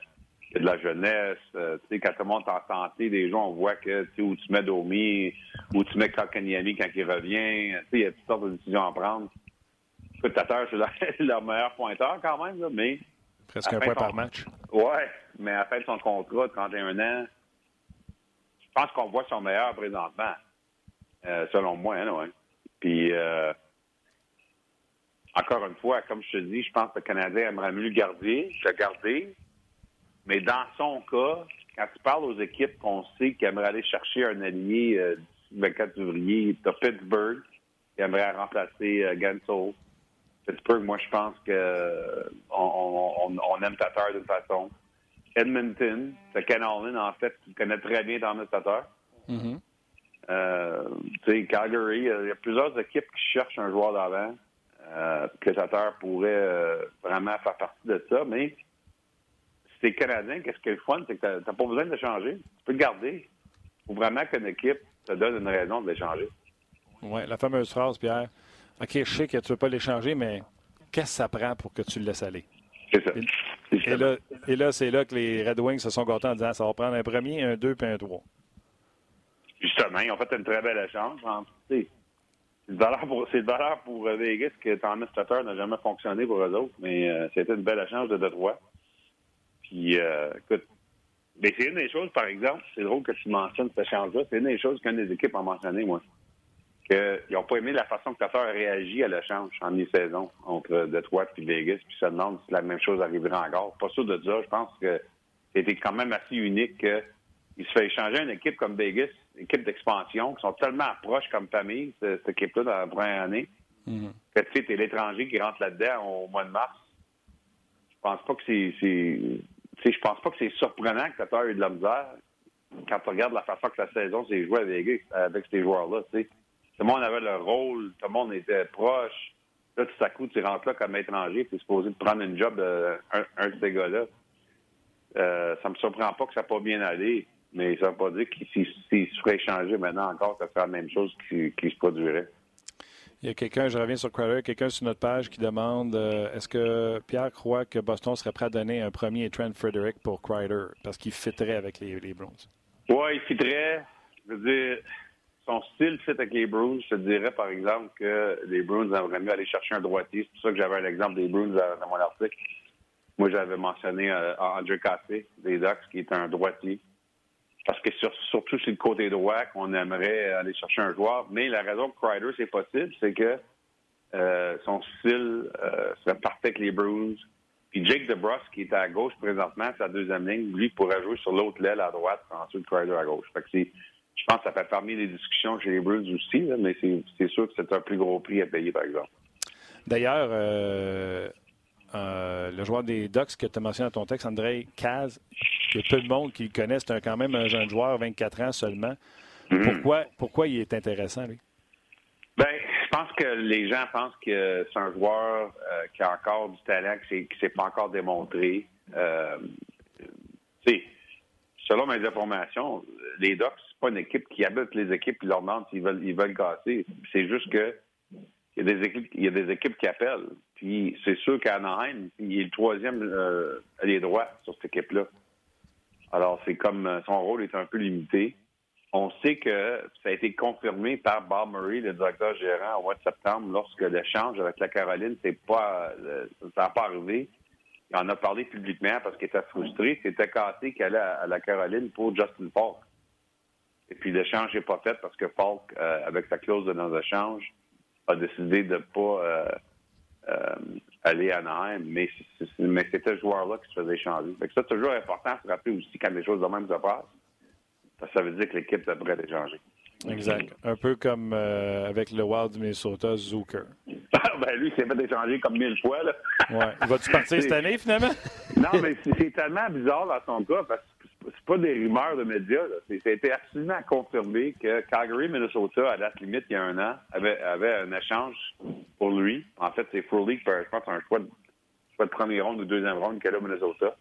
E: il y a de la jeunesse. Euh, tu sais, quand tout le monde est en santé, des gens, on voit que, tu sais, où tu mets Domi, où tu mets Kakanyami quand il revient. Tu sais, il y a toutes sortes de décisions à prendre. Écoute, c'est leur, meilleur pointeur quand même, là, mais...
A: Presque un point par match.
E: Ouais, mais à la fin de son contrat de 31 ans, je pense qu'on voit son meilleur présentement. Euh, selon moi, hein, ouais. Puis, euh, encore une fois, comme je te dis, je pense que le Canadien aimerait mieux le garder, le garder. Mais dans son cas, quand tu parles aux équipes qu'on sait qui aimeraient aller chercher un allié euh, le 24 février, tu Pittsburgh qui aimerait remplacer euh. Pittsburgh, moi, je pense que on, aime Tatar d'une façon. Edmonton, c'est Ken Allen, en fait, qui connaît très bien dans Tatar. Mm-hmm. Euh, Calgary, il y a plusieurs équipes qui cherchent un joueur d'avant. Euh, que Tatar pourrait euh, vraiment faire partie de ça, mais si t'es Canadien, qu'est-ce qui est le fun, c'est que t'as pas besoin de changer. Tu peux le garder. Il faut vraiment qu'une équipe te donne une raison de l'échanger.
A: Oui, la fameuse phrase, Pierre. OK, je sais que tu ne veux pas l'échanger, mais qu'est-ce que ça prend pour que tu le laisses aller?
E: C'est ça.
A: Et, là, et là c'est là que les Red Wings se sont gâtés en disant ça va prendre un premier, un deux puis un trois.
E: Justement, ils ont fait une très belle échange. C'est de valeur pour, euh, Vegas que Thomas Tatar n'a jamais fonctionné pour eux autres, mais euh, c'était une belle échange de Detroit. Puis, euh, écoute, mais c'est une des choses, par exemple, c'est drôle que tu mentionnes cet échange-là, c'est une des choses qu'une des équipes a mentionné, moi. Qu'ils n'ont pas aimé la façon que Tatar a réagi à l'échange en mi-saison entre Detroit et Vegas, puis ça demande si la même chose arrivera encore. Pas sûr de dire, je pense que c'était quand même assez unique qu'il se fait échanger une équipe comme Vegas équipe d'expansion qui sont tellement proches comme famille, cette, équipe-là, dans la première année, mm-hmm. que tu sais, l'étranger qui rentre là-dedans au mois de mars. Je pense pas que c'est. Je pense pas que c'est surprenant que Tatar ait de la misère quand tu regardes la façon que la saison s'est jouée avec, avec ces joueurs-là. Tout le monde avait le rôle, tout le monde était proche. Là, tout à coup, tu rentres là comme étranger, tu es supposé de prendre une job d'un un de ces gars-là. Euh, ça me surprend pas que ça n'a pas bien allé. Mais ça ne veut pas dire que s'il se ferait échanger maintenant encore, ça serait la même chose qui, se produirait.
A: Il y a quelqu'un, je reviens sur Crowder, quelqu'un sur notre page qui demande euh, est-ce que Pierre croit que Boston serait prêt à donner un premier Trent Frederick pour Crider parce qu'il fitterait avec les, les Bruins?
E: Oui, il fitterait. Je veux dire, son style fit avec les Bruins. Je te dirais, par exemple, que les Bruins aimeraient mieux aller chercher un droitier. C'est pour ça que j'avais un exemple des Bruins dans mon article. Moi, j'avais mentionné euh, André Cassé, des Ducks, qui est un droitier parce que surtout sur le côté droit qu'on aimerait aller chercher un joueur. Mais la raison que Crider, c'est possible, c'est que euh, son style euh, serait parfait avec les Bruins. Puis Jake DeBrus, qui est à gauche présentement, sa deuxième ligne, lui pourrait jouer sur l'autre l'aile à droite, ensuite Crider à gauche. Fait que c'est, je pense que ça fait parmi les discussions chez les Bruins aussi, là, mais c'est, c'est sûr que c'est un plus gros prix à payer, par exemple.
A: D'ailleurs, euh, euh, le joueur des Ducks que tu as mentionné dans ton texte, André Caz, il y a peu de monde qui le connaît. C'est quand même un jeune joueur, 24 ans seulement.
E: Mhm.
A: Pourquoi, pourquoi il est intéressant, lui?
E: Ben, je pense que les gens pensent que c'est un joueur euh, qui a encore du talent, qui ne s'est pas encore démontré. Euh, tu sais, selon mes informations, les Ducks, c'est pas une équipe qui habite les équipes et leur demande s'ils veulent, ils veulent casser. C'est juste que il y a des équipes, qui appellent. Puis c'est sûr qu'Anaheim, il est le troisième euh, allié droit sur cette équipe-là. Alors c'est comme euh, son rôle est un peu limité. On sait que ça a été confirmé par Bob Murray, le directeur gérant, au mois de septembre, lorsque l'échange avec la Caroline, c'est pas, euh, ça n'a pas arrivé. Il en a parlé publiquement parce qu'il était frustré. C'était cassé qu'il allait à, à la Caroline pour Justin Falk. Et puis l'échange n'est pas fait parce que Falk, euh, avec sa clause de non-échange, a décidé de ne pas euh, euh, aller à Anaheim. Mais, c'était ce joueur-là qui se faisait échanger. Fait que ça, c'est toujours important de se rappeler aussi quand les choses de même se passent. Parce que ça veut dire que l'équipe devrait être échangée.
A: Exact. Un peu comme euh, avec le Wild du Minnesota, Zucker.
E: ben lui, il s'est fait échanger comme mille fois. Là.
A: Ouais. Va-tu partir cette année, finalement?
E: Non, mais c'est tellement bizarre dans son cas parce que c'est pas des rumeurs de médias. là. Été absolument confirmé que Calgary, Minnesota, à date limite, il y a un an, avait, avait un échange pour lui. En fait, c'est Frolik, je pense, un choix de, choix de premier ronde ou deuxième ronde qu'elle a Minnesota.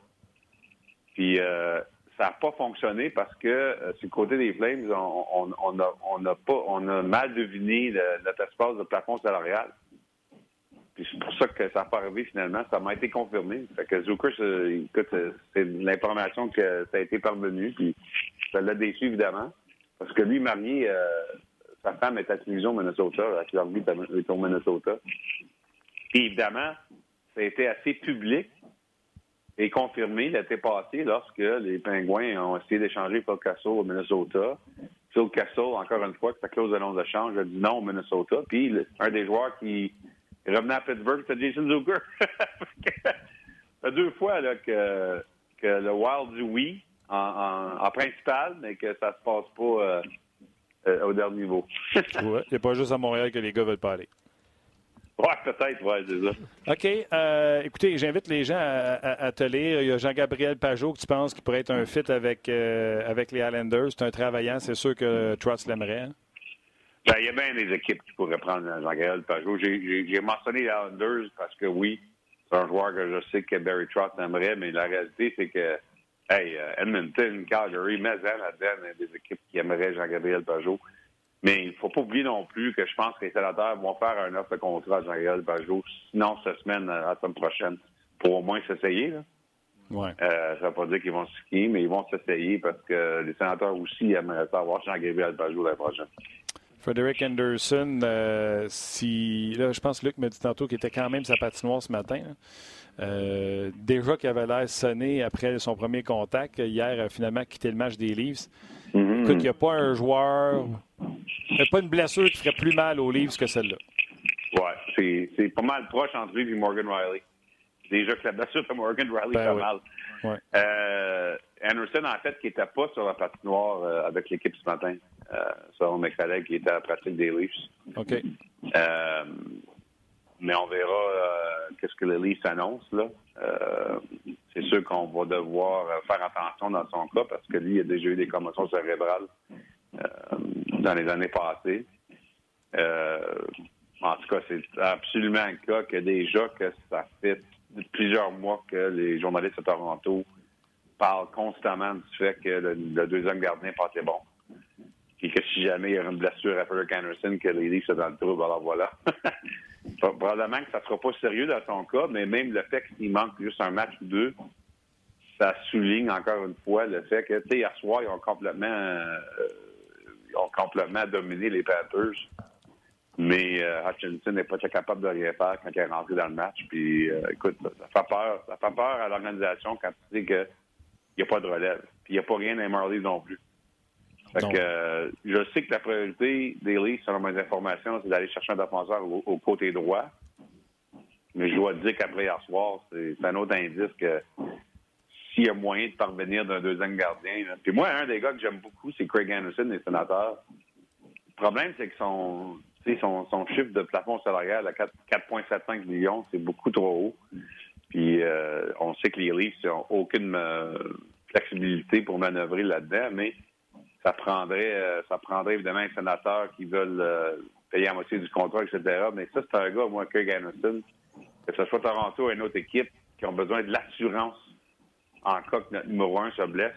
E: Puis euh, ça n'a pas fonctionné parce que euh, côté des Flames, on, on, on a, on a pas, on a mal deviné notre espace de plafond salarial. Puis c'est pour ça que ça n'a pas arrivé finalement. Ça m'a été confirmé. Fait que Zucker, écoute, euh, c'est l'information que ça a été parvenu. Puis ça l'a déçu évidemment. Parce que lui, marié, euh, sa femme est à au Minnesota, avec leur vie est au Minnesota. Puis évidemment, ça a été assez public et confirmé l'été passé lorsque les Pingouins ont essayé d'échanger Phil Castle au Minnesota. Phil Castle, encore une fois, que sa clause de non-échange a dit non au Minnesota. Puis un des joueurs qui revenait à Pittsburgh, c'était Jason Zucker. deux fois là, que, que le Wild dit oui en, en- en principal, mais que ça se passe pas euh, euh, au dernier niveau.
A: Ouais. Il a pas juste à Montréal que les gars veulent pas aller.
E: ouais, peut-être, ouais, c'est ça.
A: OK. euh, écoutez, j'invite les gens à, à- à te lire. Il y a Jean-Gabriel Pajot que tu penses qu'il pourrait être un fit avec, avec les Islanders. C'est un travaillant. C'est sûr que Trotz l'aimerait. hein?
E: Ben, il y a bien des équipes qui pourraient prendre Jean-Gabriel Pajot. J'ai- mentionné les Islanders parce que oui, c'est un joueur que je sais que Barry Trotz aimerait, mais la réalité, c'est que hey, euh, Edmonton, Calgary, Mazan, là-dedans, il y a des équipes qui aimeraient Jean-Gabriel Pajot. Mais il ne faut pas oublier non plus que je pense que les sénateurs vont faire un offre de contrat à Jean-Gabriel Pajot, sinon cette semaine, à la semaine prochaine, pour au moins s'essayer.
A: Ouais.
E: Euh, ça ne veut pas dire qu'ils vont se skier, mais ils vont s'essayer parce que les sénateurs aussi aimeraient avoir Jean-Gabriel Pajot l'année prochaine.
A: Frederick Anderson, euh, si là, je pense que Luc m'a dit tantôt qu'il était quand même sa patinoire ce matin. hein. Euh, déjà qu'il avait l'air sonné après son premier contact. Hier, a finalement quitté le match des Leafs.
E: Mhm.
A: Écoute, il n'y a pas un joueur, il a pas une blessure qui ferait plus mal aux Leafs que celle-là.
E: Ouais, c'est, pas mal proche entre lui et Morgan Riley. Déjà que la blessure de Morgan Riley
A: Ben
E: fait
A: oui.
E: mal.
A: Ouais.
E: Euh, Anderson, en fait, qui n'était pas sur la patinoire euh, avec l'équipe ce matin, euh, selon mes collègues qui étaient à la pratique des Leafs.
A: OK.
E: Euh, mais on verra euh, qu'est-ce que les Leafs annoncent. Là. Euh, c'est sûr qu'on va devoir euh, faire attention dans son cas parce que lui, il a déjà eu des commotions cérébrales euh, dans les années passées. Euh, en tout cas, c'est absolument le cas que déjà que ça fait plusieurs mois que les journalistes de Toronto parlent constamment du fait que le, le deuxième gardien passe les bons. Et que si jamais il y a une blessure à Frederick Anderson, que les Leafs sont dans le trouble, alors voilà. Probablement que ça ne sera pas sérieux dans son cas, mais même le fait qu'il manque juste un match ou deux, ça souligne encore une fois le fait que, tu sais, hier soir, ils ont complètement, euh, ont complètement dominé les Panthers. Mais euh, Hutchinson n'est pas capable de rien faire quand il est rentré dans le match. Puis, euh, écoute, ça, fait peur. Ça fait peur à l'organisation quand tu sais qu'il n'y a pas de relève. Puis, il n'y a pas rien les Marlies non plus. Fait que, euh, je sais que la priorité des Leafs, selon mes informations, c'est d'aller chercher un défenseur au, au côté droit. Mais je dois te dire qu'après hier soir, c'est un autre indice que s'il y a moyen de parvenir d'un deuxième gardien. Puis moi, un des gars que j'aime beaucoup, c'est Craig Anderson, les sénateurs. Le problème, c'est que son, son, son chiffre de plafond salarial à 4,75 millions, c'est beaucoup trop haut. Puis euh, on sait que les Leafs n'ont aucune euh, flexibilité pour manœuvrer là-dedans, mais ça prendrait euh, ça prendrait évidemment un sénateur qui veulent payer à moitié du contrat, etc. Mais ça, c'est un gars, moi, Craig Anderson, que ce soit Toronto ou une autre équipe, qui ont besoin de l'assurance en cas que notre numéro un se blesse.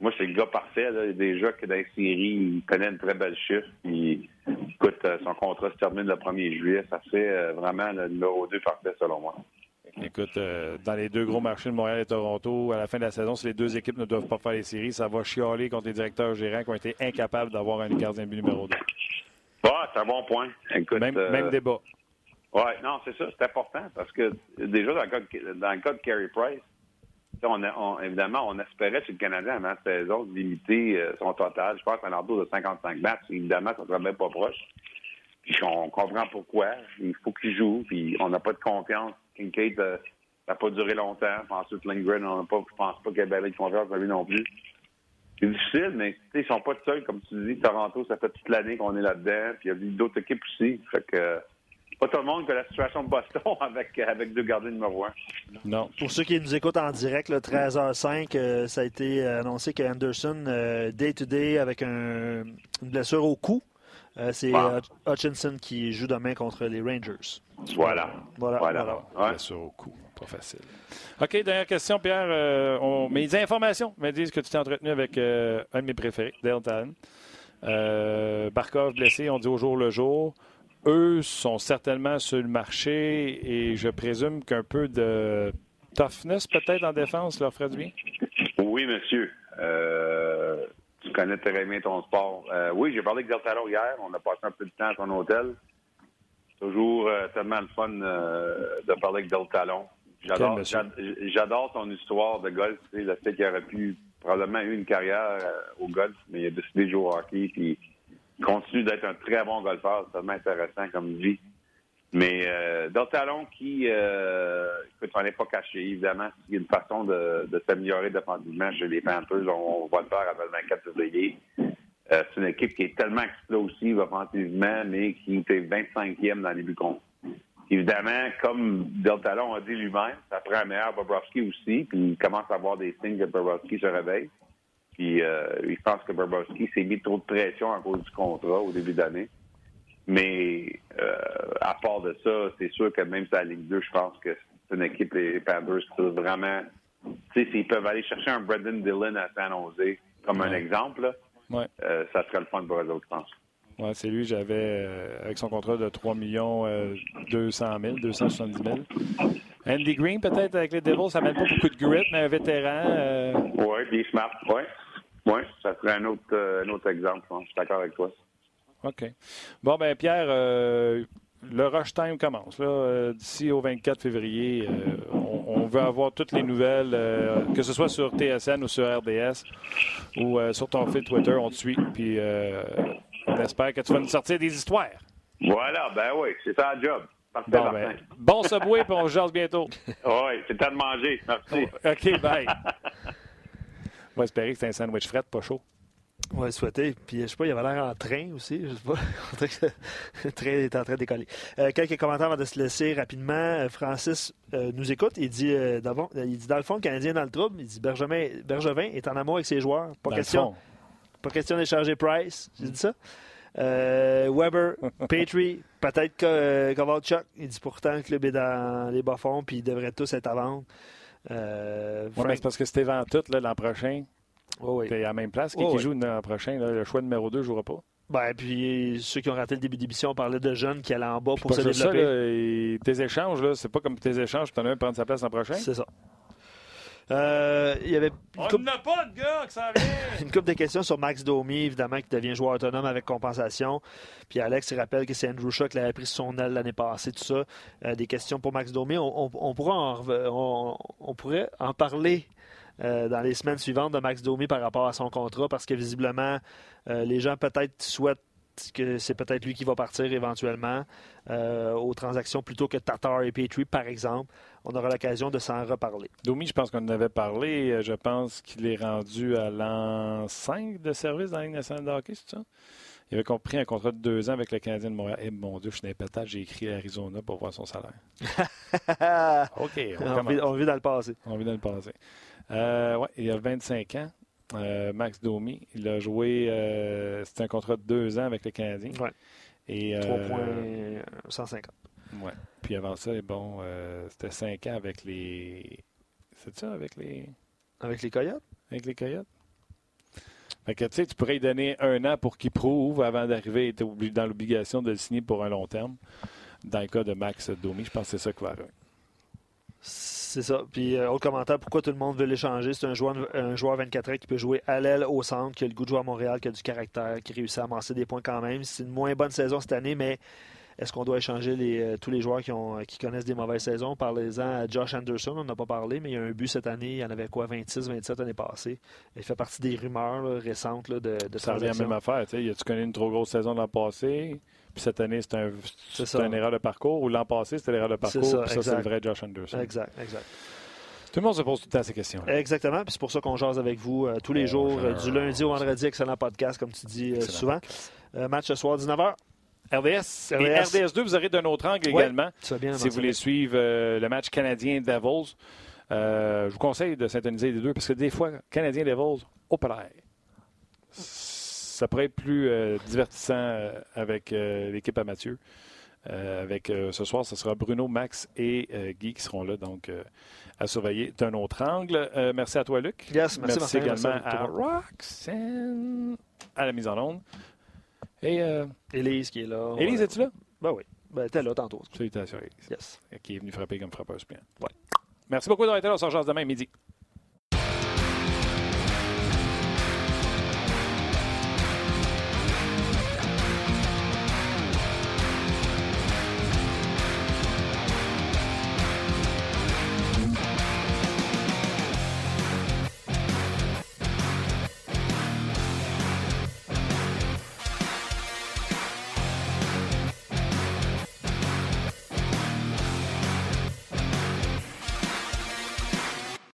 E: Moi, c'est le gars parfait. Là. Déjà que dans les séries, il connaît une très belle chiffre. Écoute, son contrat se termine le 1er juillet. Ça fait vraiment le numéro 2 parfait, selon moi.
A: Écoute, euh, dans les deux gros marchés de Montréal et Toronto, à la fin de la saison, si les deux équipes ne doivent pas faire les séries, ça va chialer contre les directeurs gérants qui ont été incapables d'avoir un gardien but numéro 2.
E: Ah, c'est un bon point. Écoute,
A: même,
E: euh,
A: débat.
E: Oui, non, c'est ça, c'est important parce que déjà, dans le cas de, dans le cas de Carey Price, on, évidemment, on espérait chez le Canadien avant la saison de limiter euh, son total. Je pense à l'entour de 55 matchs. Évidemment, ça ne serait même pas proche. Puis on comprend pourquoi. Il faut qu'il joue. Puis on n'a pas de confiance Kincaid, euh, ça n'a pas duré longtemps. Ensuite, Lindgren, on pas, je pense pas qu'il y ait belle confiance lui non plus. C'est difficile, mais ils sont pas seuls, comme tu dis. Toronto, ça fait toute l'année qu'on est là-dedans. Puis il y a d'autres équipes aussi. Fait que pas tout le monde que la situation de Boston avec, avec deux gardiens numéro un.
B: Non. Pour ceux qui nous écoutent en direct, le 13h05, euh, ça a été annoncé qu'Anderson, euh, day-to-day, avec une blessure au cou, euh, c'est euh, Hutchinson qui joue demain contre les Rangers.
E: Voilà.
B: Voilà. voilà.
A: au coup. Pas facile. OK, dernière question, Pierre. Euh, on... Mes informations me disent que tu t'es entretenu avec un de mes préférés, Dale Talon. Barkov blessé, on dit au jour le jour. Eux sont certainement sur le marché et je présume qu'un peu de toughness peut-être en défense leur ferait du bien?
E: Oui, monsieur tu connais très bien ton sport. Euh, oui, j'ai parlé avec Deltaro hier. On a passé un peu de temps à ton hôtel. Toujours euh, tellement le fun euh, de parler avec Del Talon. J'adore son histoire de golf. Tu sais, le fait qu'il aurait pu probablement eu une carrière au golf, mais il a décidé de jouer au hockey. Puis il continue d'être un très bon golfeur. C'est tellement intéressant comme vie. Mais euh, Talon qui, euh, écoute, on pas caché, évidemment. Il y a une façon de, de s'améliorer défensivement chez les Panthers. On, va le faire avant le 24 février. Euh, c'est une équipe qui est tellement explosive offensivement, mais qui était 25e dans les buts contre. Évidemment, comme Del Talon a dit lui-même, ça prend un meilleur Bobrovski aussi, puis il commence à avoir des signes que Bobrovski se réveille. Puis euh, il pense que Bobrovski s'est mis trop de pression à cause du contrat au début d'année. Mais euh, à part de ça, c'est sûr que même si la Ligue 2, je pense que c'est une équipe, les Panthers, qui vraiment. Tu sais, s'ils peuvent aller chercher un Brendan Dillon à San Jose, comme un exemple, euh, ça serait le fun pour eux autres, je pense.
A: Oui, c'est lui, j'avais, euh, avec son contrat de 3 millions 200 000, 270 000. Andy Green, peut-être, avec les Devils, ça mène pas beaucoup de grit, mais un vétéran.
E: Oui, bien smart, oui. Oui, ça serait un autre, un autre exemple, je suis d'accord avec toi.
A: OK. Bon, ben Pierre, euh, le rush time commence. Euh, d'ici au 24 février, euh, on, veut avoir toutes les nouvelles, que ce soit sur TSN ou sur RDS ou sur ton fil Twitter, on te suit. Puis on espère que tu vas nous sortir des histoires.
E: Voilà, ben oui, c'est ça le job.
A: bon, ben, bon subway, puis on se jase bientôt.
E: oui, c'est temps de manger. Merci.
A: OK, bye. on va espérer que c'est un sandwich fret, pas chaud.
B: Oui, souhaité. Puis, je sais pas, il avait l'air en train aussi. Je sais pas. le train est en train de décoller. Euh, quelques commentaires avant de se laisser rapidement. Euh, Francis euh, nous écoute. Il dit, il dit, dans le fond, le Canadien dans le trouble. Il dit, Bergevin, Bergevin est en amour avec ses joueurs. Pas question. Pas question d'échanger Price. J'ai dit ça. Weber, Petrie, peut-être Kovalchuk. Il dit pourtant le club est dans les bas-fonds puis ils devraient tous être à vendre.
A: oui, c'est parce que c'était en tout l'an prochain. Oh oui. à la même place. Qui, oh joue l'an prochain? le choix numéro 2 ne jouera pas?
B: Ben, puis ceux qui ont raté le début d'émission parlaient de jeunes qui allaient en bas pour se développer.
A: Ça, tes échanges, c'est pas comme tes échanges, tu en as un prendre sa place l'an prochain?
B: C'est ça. Euh, il y avait
A: On n'a pas de gars qui vient!
B: une couple de questions sur Max Domi, évidemment, qui devient joueur autonome avec compensation. Puis Alex il rappelle que c'est Andrew Shaw qui l'avait pris son aile l'année passée, tout ça. Euh, des questions pour Max Domi. On, pourra on, pourrait en parler euh, dans les semaines suivantes de Max Domi par rapport à son contrat parce que visiblement, euh, les gens peut-être souhaitent que c'est peut-être lui qui va partir éventuellement euh, aux transactions plutôt que Tatar et Petrie, par exemple. On aura l'occasion de s'en reparler.
A: Domi, je pense qu'on en avait parlé. Je pense qu'il est rendu à l'an 5 de service dans la Ligue nationale de hockey, c'est ça? Il avait compris un contrat de deux ans avec le Canadien de Montréal. Eh, mon Dieu, je suis dans j'ai écrit Arizona pour voir son salaire. OK, on,
B: on, vit, on, vit, dans le passé.
A: On vit dans le passé. Euh, ouais, il a 25 ans. Euh, Max Domi, il a joué, euh, c'était un contrat de deux ans avec le Canadien.
B: Ouais.
A: Et,
B: 3,150.
A: Ouais. Puis avant ça, bon, c'était cinq ans avec les. C'est ça, avec les.
B: Avec les Coyotes?
A: Avec les Coyotes. Fait que, tu sais, tu pourrais lui donner un an pour qu'il prouve avant d'arriver, dans l'obligation de le signer pour un long terme. Dans le cas de Max Domi, je pense que c'est ça qui va arriver.
B: C'est ça. Puis, euh, autre commentaire, pourquoi tout le monde veut l'échanger? C'est un joueur, un joueur 24 ans qui peut jouer à l'aile, au centre, qui a le goût de jouer à Montréal, qui a du caractère, qui réussit à amasser des points quand même. C'est une moins bonne saison cette année, mais est-ce qu'on doit échanger les, euh, tous les joueurs qui, ont, qui connaissent des mauvaises saisons? Parlez-en à Josh Anderson, on n'a pas parlé, mais il y a un but cette année. Il y en avait quoi, 26, 27 l'année passée. Il fait partie des rumeurs récentes de, de
A: Ça revient à la même affaire. Tu connu une trop grosse saison l'an passé? Puis cette année, c'est un, une erreur de parcours. Ou l'an passé, c'était l'erreur de parcours. Ça, puis ça, c'est le vrai Josh Anderson.
B: Exact, exact.
A: Tout le monde se pose tout le temps ces questions. -là.
B: Exactement. Puis c'est pour ça qu'on jase avec vous euh, tous les jours, euh, du lundi au vendredi. Excellent podcast, comme tu dis souvent. match ce soir, 19h.
A: RDS. Et RDS2, vous aurez d'un autre angle également.
B: Bien
A: si vous voulez suivre euh, le match canadien-Devils, euh, je vous conseille de syntoniser les deux parce que des fois, Canadien-Devils, au palais. Ça pourrait être plus euh, divertissant avec l'équipe à Mathieu. avec ce soir, ce sera Bruno, Max et Guy qui seront là, donc à surveiller d'un autre angle. merci à toi, Luc.
B: merci,
A: merci également à Roxanne à la mise en onde. Et euh,
B: Élise qui est là.
A: Élise, es-tu là?
B: Ben oui. Ben, t'es là tantôt.
A: Salutations, Élise.
B: Yes.
A: Qui est venue frapper comme frappeuse bien.
B: Ouais.
A: Merci beaucoup d'avoir été là. On se demain midi.